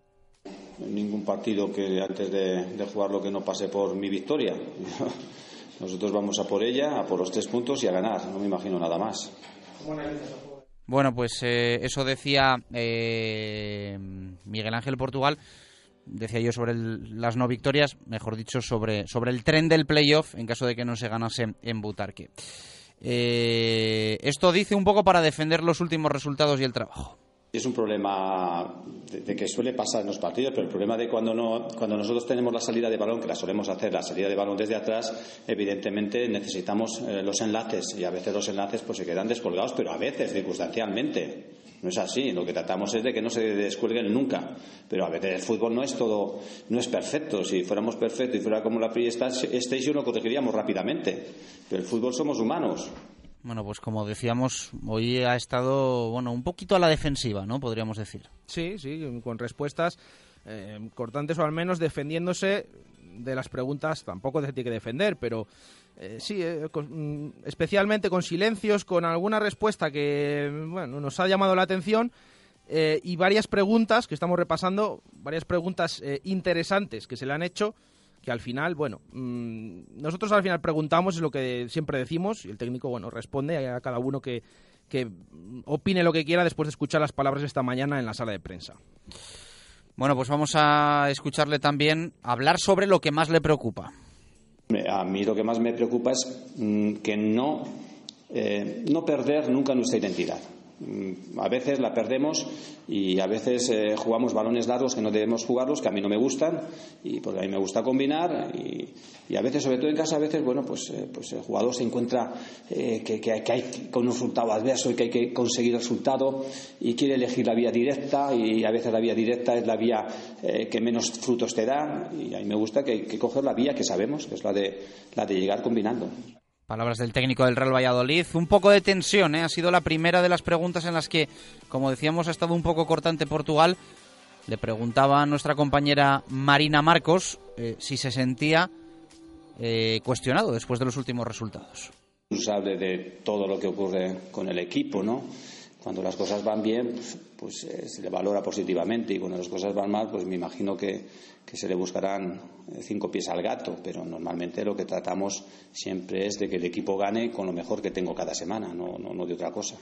Ningún partido que antes de, de jugarlo que no pase por mi victoria. (laughs) Nosotros vamos a por ella, a por los tres puntos y a ganar. No me imagino nada más. Bueno, pues eh, eso decía eh, Miguel Ángel Portugal. Decía yo sobre el, las no victorias, mejor dicho, sobre, sobre el tren del playoff en caso de que no se ganase en Butarque. Eh, esto dice un poco para defender los últimos resultados y el trabajo. Es un problema de, que suele pasar en los partidos, pero el problema de cuando, no, cuando nosotros tenemos la salida de balón, que la solemos hacer, la salida de balón desde atrás, evidentemente necesitamos eh, los enlaces y a veces los enlaces pues se quedan descolgados, pero a veces circunstancialmente. No es así, lo que tratamos es de que no se descuelguen nunca. Pero a veces el fútbol no es todo, no es perfecto. Si fuéramos perfectos y fuera como la PlayStation lo corregiríamos rápidamente. Pero el fútbol somos humanos. Bueno, pues como decíamos, hoy ha estado, bueno, un poquito a la defensiva, ¿no? Podríamos decir. Sí, sí, con respuestas eh, cortantes o al menos defendiéndose de las preguntas. Tampoco se tiene que defender, pero eh, sí, eh, con, especialmente con silencios, con alguna respuesta que, bueno, nos ha llamado la atención. Eh, y varias preguntas que estamos repasando, varias preguntas eh, interesantes que se le han hecho que al final, bueno, mmm, nosotros al final preguntamos, es lo que siempre decimos, y el técnico, bueno, responde a cada uno que, que opine lo que quiera después de escuchar las palabras esta mañana en la sala de prensa. Bueno, pues vamos a escucharle también hablar sobre lo que más le preocupa. A mí lo que más me preocupa es mmm, que no, eh, no perder nunca nuestra identidad a veces la perdemos y a veces eh, jugamos balones largos que no debemos jugarlos, que a mí no me gustan, y porque a mí me gusta combinar, y, y a veces, sobre todo en casa, a veces, bueno, pues, eh, pues el jugador se encuentra eh, que, que, que, hay con un resultado adverso y que hay que conseguir resultado y quiere elegir la vía directa, y a veces la vía directa es la vía que menos frutos te da, y a mí me gusta que, que coger la vía que sabemos, que es la de, la de llegar combinando. Palabras del técnico del Real Valladolid. Un poco de tensión, ¿eh? ha sido la primera de las preguntas en las que, como decíamos, ha estado un poco cortante Portugal. Le preguntaba a nuestra compañera Marina Marcos eh, si se sentía eh, cuestionado después de los últimos resultados. Sabe de todo lo que ocurre con el equipo, ¿no? Cuando las cosas van bien, pues eh, se le valora positivamente y cuando las cosas van mal, pues me imagino que, que se le buscarán cinco pies al gato, pero normalmente lo que tratamos siempre es de que el equipo gane con lo mejor que tengo cada semana, no, no, no de otra cosa.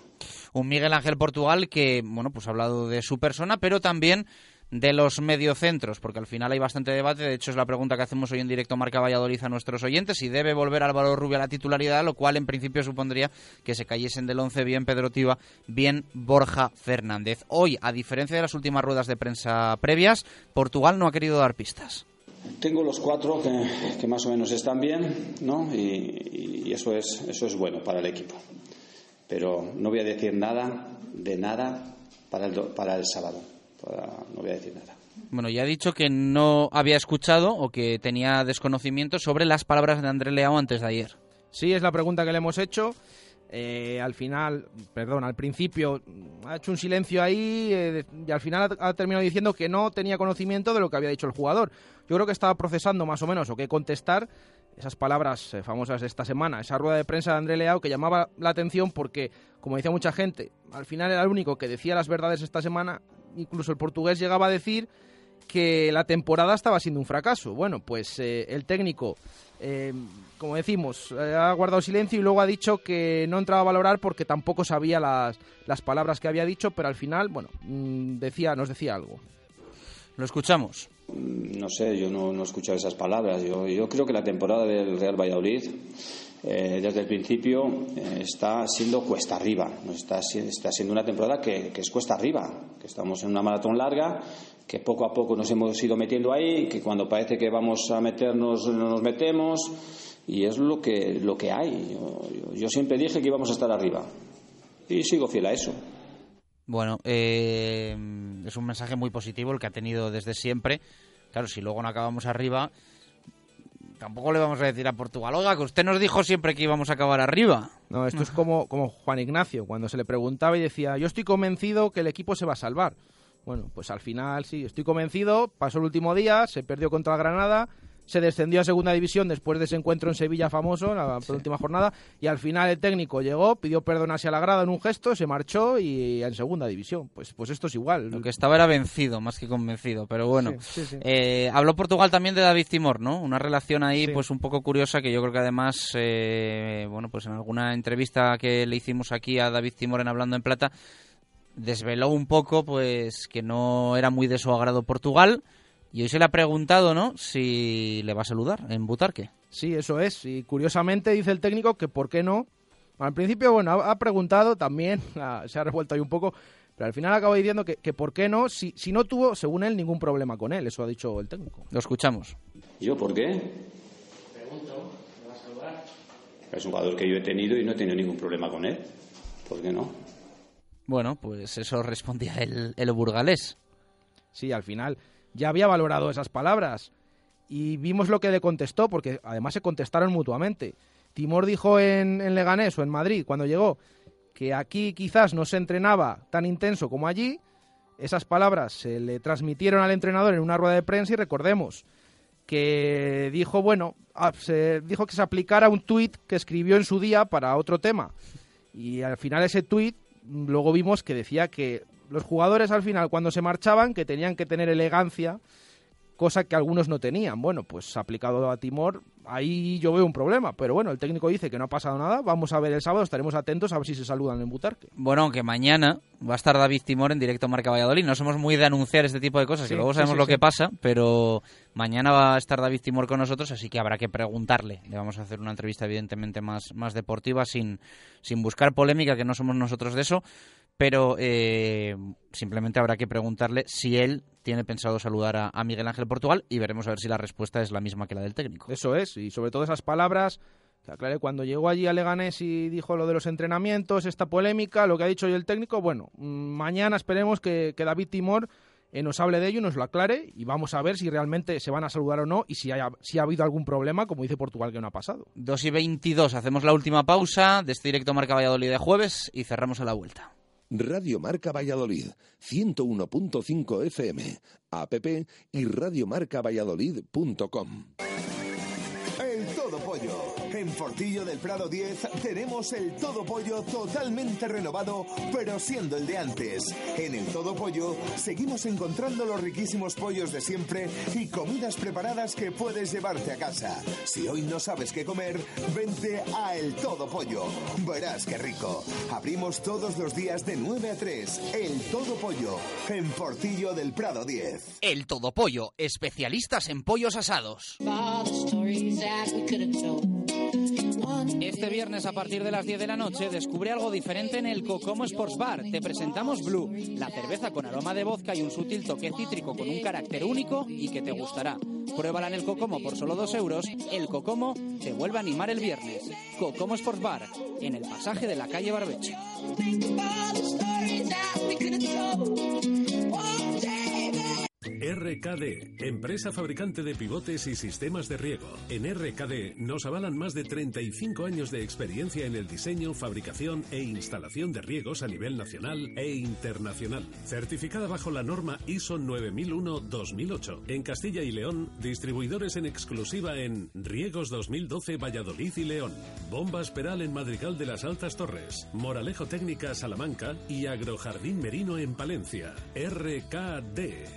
Un Miguel Ángel Portugal que, bueno, pues ha hablado de su persona, pero también de los mediocentros, porque al final hay bastante debate. De hecho, es la pregunta que hacemos hoy en directo Marca Valladolid a nuestros oyentes: si debe volver Álvaro Rubio a la titularidad, lo cual en principio supondría que se cayesen del 11 bien Pedro Tiva, bien Borja Fernández. Hoy, a diferencia de las últimas ruedas de prensa previas, Portugal no ha querido dar pistas. Tengo los cuatro que, más o menos están bien, ¿no? Y, y eso, es, eso es bueno para el equipo. Pero no voy a decir nada de nada para el, para el sábado para, no voy a decir nada. Bueno, ya ha dicho que no había escuchado o que tenía desconocimiento sobre las palabras de André Leao antes de ayer. Sí, es la pregunta que le hemos hecho. Eh, al final, perdón, al principio ha hecho un silencio ahí eh, y al final ha, ha, terminado diciendo que no tenía conocimiento de lo que había dicho el jugador. Yo creo que estaba procesando más o menos o que contestar esas palabras eh, famosas de esta semana, esa rueda de prensa de André Leao que llamaba la atención porque, como decía mucha gente, al final era el único que decía las verdades esta semana incluso el portugués llegaba a decir que la temporada estaba siendo un fracaso. Bueno, pues eh, el técnico, eh, como decimos, eh, ha guardado silencio y luego ha dicho que no entraba a valorar porque tampoco sabía las, las palabras que había dicho, pero al final, bueno, mm, decía, nos decía algo. Lo escuchamos. Mm, No sé, yo no, no he escuchado esas palabras. Yo, yo creo que la temporada del Real Valladolid, eh, desde el principio, eh, está siendo cuesta arriba. Está, está siendo una temporada que, que es cuesta arriba, que estamos en una maratón larga, que poco a poco nos hemos ido metiendo ahí, que cuando parece que vamos a meternos no nos metemos, y es lo que, lo que hay. Yo, yo- yo siempre dije que íbamos a estar arriba, y sigo fiel a eso. Bueno, eh, es un mensaje muy positivo el que ha tenido desde siempre. Claro, si luego no acabamos arriba, tampoco le vamos a decir a Portugal, oiga, que usted nos dijo siempre que íbamos a acabar arriba. No, esto es como, como Juan Ignacio, cuando se le preguntaba y decía, yo estoy convencido que el equipo se va a salvar. Bueno, pues al final sí, estoy convencido, pasó el último día, se perdió contra Granada, se descendió a segunda división después de ese encuentro en Sevilla famoso, la última jornada, y al final el técnico llegó, pidió perdón hacia la grada en un gesto, se marchó y en segunda división. Pues, pues esto es igual. Lo que estaba era vencido, más que convencido, pero bueno. Sí, sí, sí. Eh, habló Portugal también de David Timor, ¿no? Una relación ahí, pues un poco curiosa, que yo creo que además, eh, bueno, pues en alguna entrevista que le hicimos aquí a David Timor en Hablando en Plata, desveló un poco, pues, que no era muy de su agrado Portugal. Y hoy se le ha preguntado, ¿no? Si le va a saludar en Butarque. Sí, eso es. Y curiosamente dice el técnico que por qué no. Al principio, bueno, ha, ha preguntado también, (laughs) ah, se ha revuelto ahí un poco, pero al final acaba diciendo que, que por qué no, si, si no tuvo, según él, ningún problema con él. Eso ha dicho el técnico. Lo escuchamos. ¿Yo por qué? Pregunto, ¿me va a saludar? Es un jugador que yo he tenido y no he tenido ningún problema con él. ¿Por qué no? Bueno, pues eso respondía el, el burgalés. Sí, al final ya había valorado esas palabras y vimos lo que le contestó, porque además se contestaron mutuamente. Timor dijo en, Leganés o en Madrid cuando llegó que aquí quizás no se entrenaba tan intenso como allí. Esas palabras se le transmitieron al entrenador en una rueda de prensa y recordemos que dijo, bueno, se dijo que se aplicara un tuit que escribió en su día para otro tema. Y al final ese tuit luego vimos que decía que los jugadores al final cuando se marchaban que tenían que tener elegancia, cosa que algunos no tenían. Bueno, pues aplicado a Timor, ahí yo veo un problema, pero bueno, el técnico dice que no ha pasado nada, vamos a ver el sábado, estaremos atentos a ver si se saludan en Butarque. Bueno, aunque mañana va a estar David Timor en directo Marca Valladolid. No somos muy de anunciar este tipo de cosas, Sí, que luego sabemos sí, lo que pasa, pero mañana va a estar David Timor con nosotros, así que habrá que preguntarle. Le vamos a hacer una entrevista evidentemente más, más deportiva, sin, sin buscar polémica, que no somos nosotros de eso, pero eh, simplemente habrá que preguntarle si él tiene pensado saludar a, a Miguel Ángel Portugal y veremos a ver si la respuesta es la misma que la del técnico. Eso es, y sobre todo esas palabras, que aclaré, cuando llegó allí a Leganés y dijo lo de los entrenamientos, esta polémica, lo que ha dicho hoy el técnico, bueno, mm, mañana esperemos que, que David Timor eh, nos hable de ello y nos lo aclare y vamos a ver si realmente se van a saludar o no y si, haya, si ha habido algún problema, como dice Portugal, que no ha pasado. 2 y 22, hacemos la última pausa de este directo Marca Valladolid de jueves y cerramos a la vuelta. Radio Marca Valladolid, 101.5 FM, app y radiomarcavalladolid.com. El Todo Pollo. En Fortillo del Prado 10 tenemos el Todo Pollo totalmente renovado, pero siendo el de antes. En el Todo Pollo seguimos encontrando los riquísimos pollos de siempre y comidas preparadas que puedes llevarte a casa. Si hoy no sabes qué comer, vente a El Todo Pollo. Verás qué rico. Abrimos todos los días de 9 a 3. El Todo Pollo. En Fortillo del Prado 10. El Todo Pollo, especialistas en pollos asados. Este viernes a partir de las 10 de la noche descubre algo diferente en el Cocomo Sports Bar. Te presentamos Blue, la cerveza con aroma de vodka y un sutil toque cítrico con un carácter único y que te gustará. Pruébala en el Cocomo por solo 2 euros. El Cocomo te vuelve a animar el viernes. Cocomo Sports Bar, en el pasaje de la calle Barbecho. RKD, empresa fabricante de pivotes y sistemas de riego. En RKD nos avalan más de 35 años de experiencia en el diseño, fabricación e instalación de riegos a nivel nacional e internacional. Certificada bajo la norma ISO 9001-2008. En Castilla y León, distribuidores en exclusiva en Riegos 2012 Valladolid y León. Bombas Peral en Madrigal de las Altas Torres. Moralejo Técnica Salamanca y Agrojardín Merino en Palencia. RKD.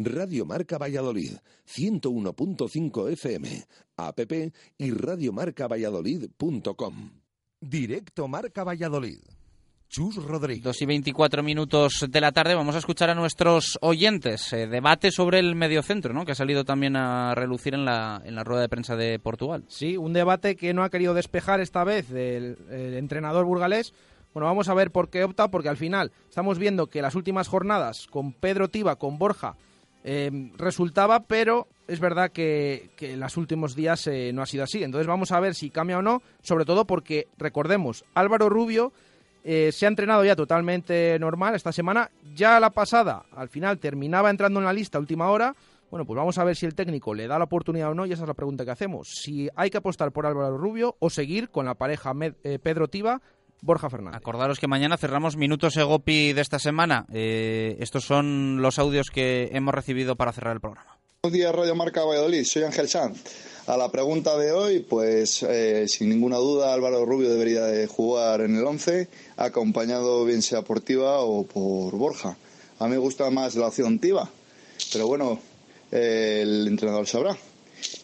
Radio Marca Valladolid, 101.5 FM, app y radiomarcavalladolid.com. Directo Marca Valladolid. Chus Rodríguez. Dos y 24 minutos de la tarde vamos a escuchar a nuestros oyentes. Eh, debate sobre el mediocentro, ¿no? Que ha salido también a relucir en la, en la rueda de prensa de Portugal. Sí, un debate que no ha querido despejar esta vez el, el entrenador burgalés. Bueno, vamos a ver por qué opta, porque al final estamos viendo que las últimas jornadas con Pedro Tiba, con Borja, eh, resultaba, pero es verdad que, en los últimos días eh, no ha sido así. Entonces vamos a ver si cambia o no, sobre todo porque, recordemos, Álvaro Rubio eh, se ha entrenado ya totalmente normal esta semana. Ya la pasada, al final, terminaba entrando en la lista a última hora. Bueno, pues vamos a ver si el técnico le da la oportunidad o no, y esa es la pregunta que hacemos. Si hay que apostar por Álvaro Rubio o seguir con la pareja Pedro Tiba, Borja Fernández. Acordaros que mañana cerramos Minutos Egopi de esta semana. Eh, estos son los audios que hemos recibido para cerrar el programa. Buenos días, Radio Marca Valladolid. Soy Ángel Sanz. A la pregunta de hoy, pues eh, sin ninguna duda Álvaro Rubio debería de jugar en el 11, acompañado bien sea por Tiva o por Borja. A mí me gusta más la opción Tiva, pero bueno, eh, el entrenador sabrá.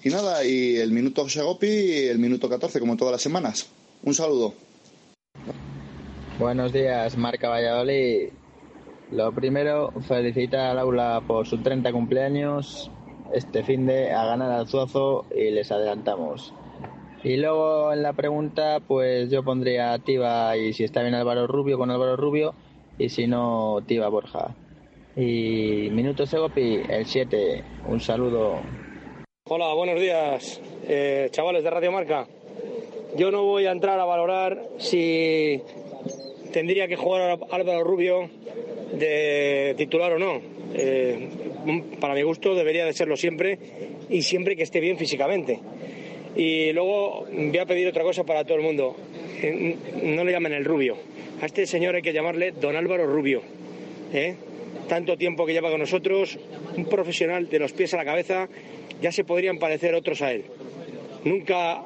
Y nada, y el minuto Segopi y el minuto 14, como todas las semanas. Un saludo. Buenos días, Marca Valladolid. Lo primero, felicitar al aula por su 30 cumpleaños. Este fin de a ganar al Zuazo y les adelantamos. Y luego en la pregunta, pues yo pondría Tiba y si está bien Álvaro Rubio con Álvaro Rubio y si no, Tiba Borja. Y Minuto Segopi, el 7. Un saludo. Hola, buenos días, eh, chavales de Radio Marca. Yo no voy a entrar a valorar si tendría que jugar Álvaro Rubio de titular o no. Eh, para mi gusto debería de serlo siempre y siempre que esté bien físicamente. Y luego voy a pedir otra cosa para todo el mundo. Eh, no le llamen el Rubio. A este señor hay que llamarle Don Álvaro Rubio. ¿eh? Tanto tiempo que lleva con nosotros, un profesional de los pies a la cabeza, ya se podrían parecer otros a él. Nunca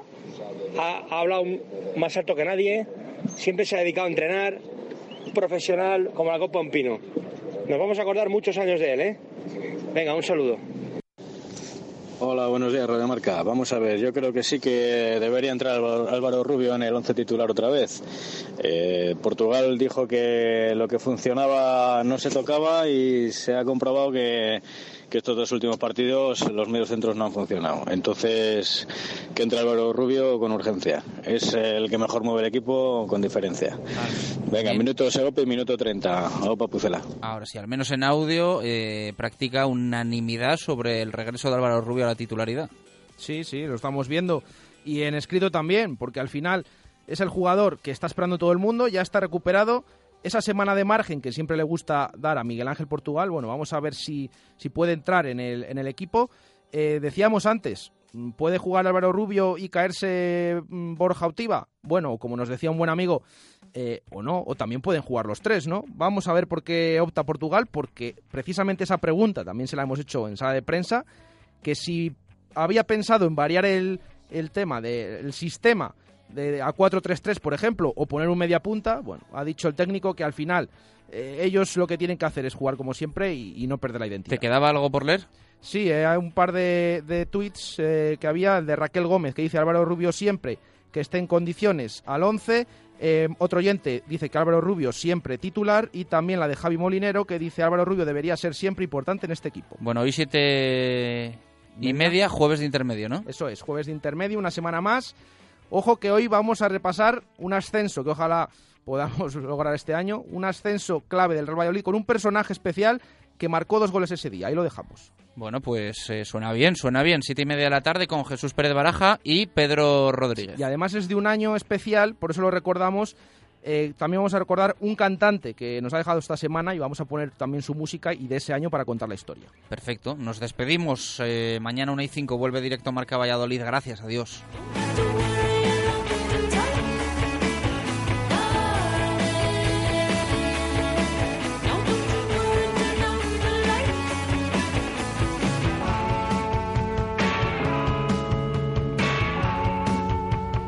ha hablado más alto que nadie, siempre se ha dedicado a entrenar, profesional como la Copa pino. Nos vamos a acordar muchos años de él, ¿eh? Venga, un saludo. Hola, buenos días, Radio Marca. Vamos a ver, yo creo que sí que debería entrar Álvaro Rubio en el once titular otra vez. Eh, Portugal dijo que lo que funcionaba no se tocaba y se ha comprobado que que estos dos últimos partidos los medios centros no han funcionado. Entonces, que entre Álvaro Rubio con urgencia. Es el que mejor mueve el equipo con diferencia. Venga, minuto Segope y minuto 30. Opa Pucela. Ahora sí, al menos en audio eh, practica unanimidad sobre el regreso de Álvaro Rubio a la titularidad. Sí, sí, lo estamos viendo. Y en escrito también, porque al final es el jugador que está esperando todo el mundo, ya está recuperado esa semana de margen que siempre le gusta dar a Miguel Ángel Portugal, bueno, vamos a ver si, si puede entrar en el, en el equipo. Eh, decíamos antes, ¿puede jugar Álvaro Rubio y caerse mm, Borja Otiva? Bueno, como nos decía un buen amigo, eh, o no, o también pueden jugar los tres, ¿no? Vamos a ver por qué opta Portugal, porque precisamente esa pregunta también se la hemos hecho en sala de prensa, que si había pensado en variar el, el tema del sistema de, a 4-3-3, por ejemplo, o poner un media punta, bueno, ha dicho el técnico que al final eh, ellos lo que tienen que hacer es jugar como siempre y, no perder la identidad. ¿Te quedaba algo por leer? Sí, eh, hay un par de, de tweets eh, que había, de Raquel Gómez, que dice Álvaro Rubio siempre que esté en condiciones al 11. otro oyente dice que Álvaro Rubio siempre titular y también la de Javi Molinero que dice Álvaro Rubio debería ser siempre importante en este equipo. Bueno, hoy si te y media, jueves de intermedio, ¿no? Eso es, jueves de intermedio, una semana más. Ojo que hoy vamos a repasar un ascenso que ojalá podamos (laughs) lograr este año, un ascenso clave del Real Valladolid con un personaje especial que marcó dos goles ese día. Ahí lo dejamos. Bueno, pues eh, suena bien, suena bien. Siete y media de la tarde con Jesús Pérez Baraja y Pedro Rodríguez. Y además es de un año especial, por eso lo recordamos. Eh, también vamos a recordar un cantante que nos ha dejado esta semana y vamos a poner también su música y de ese año para contar la historia. Perfecto, nos despedimos. Eh, mañana 1 y 5 vuelve directo Marca Valladolid. Gracias, adiós.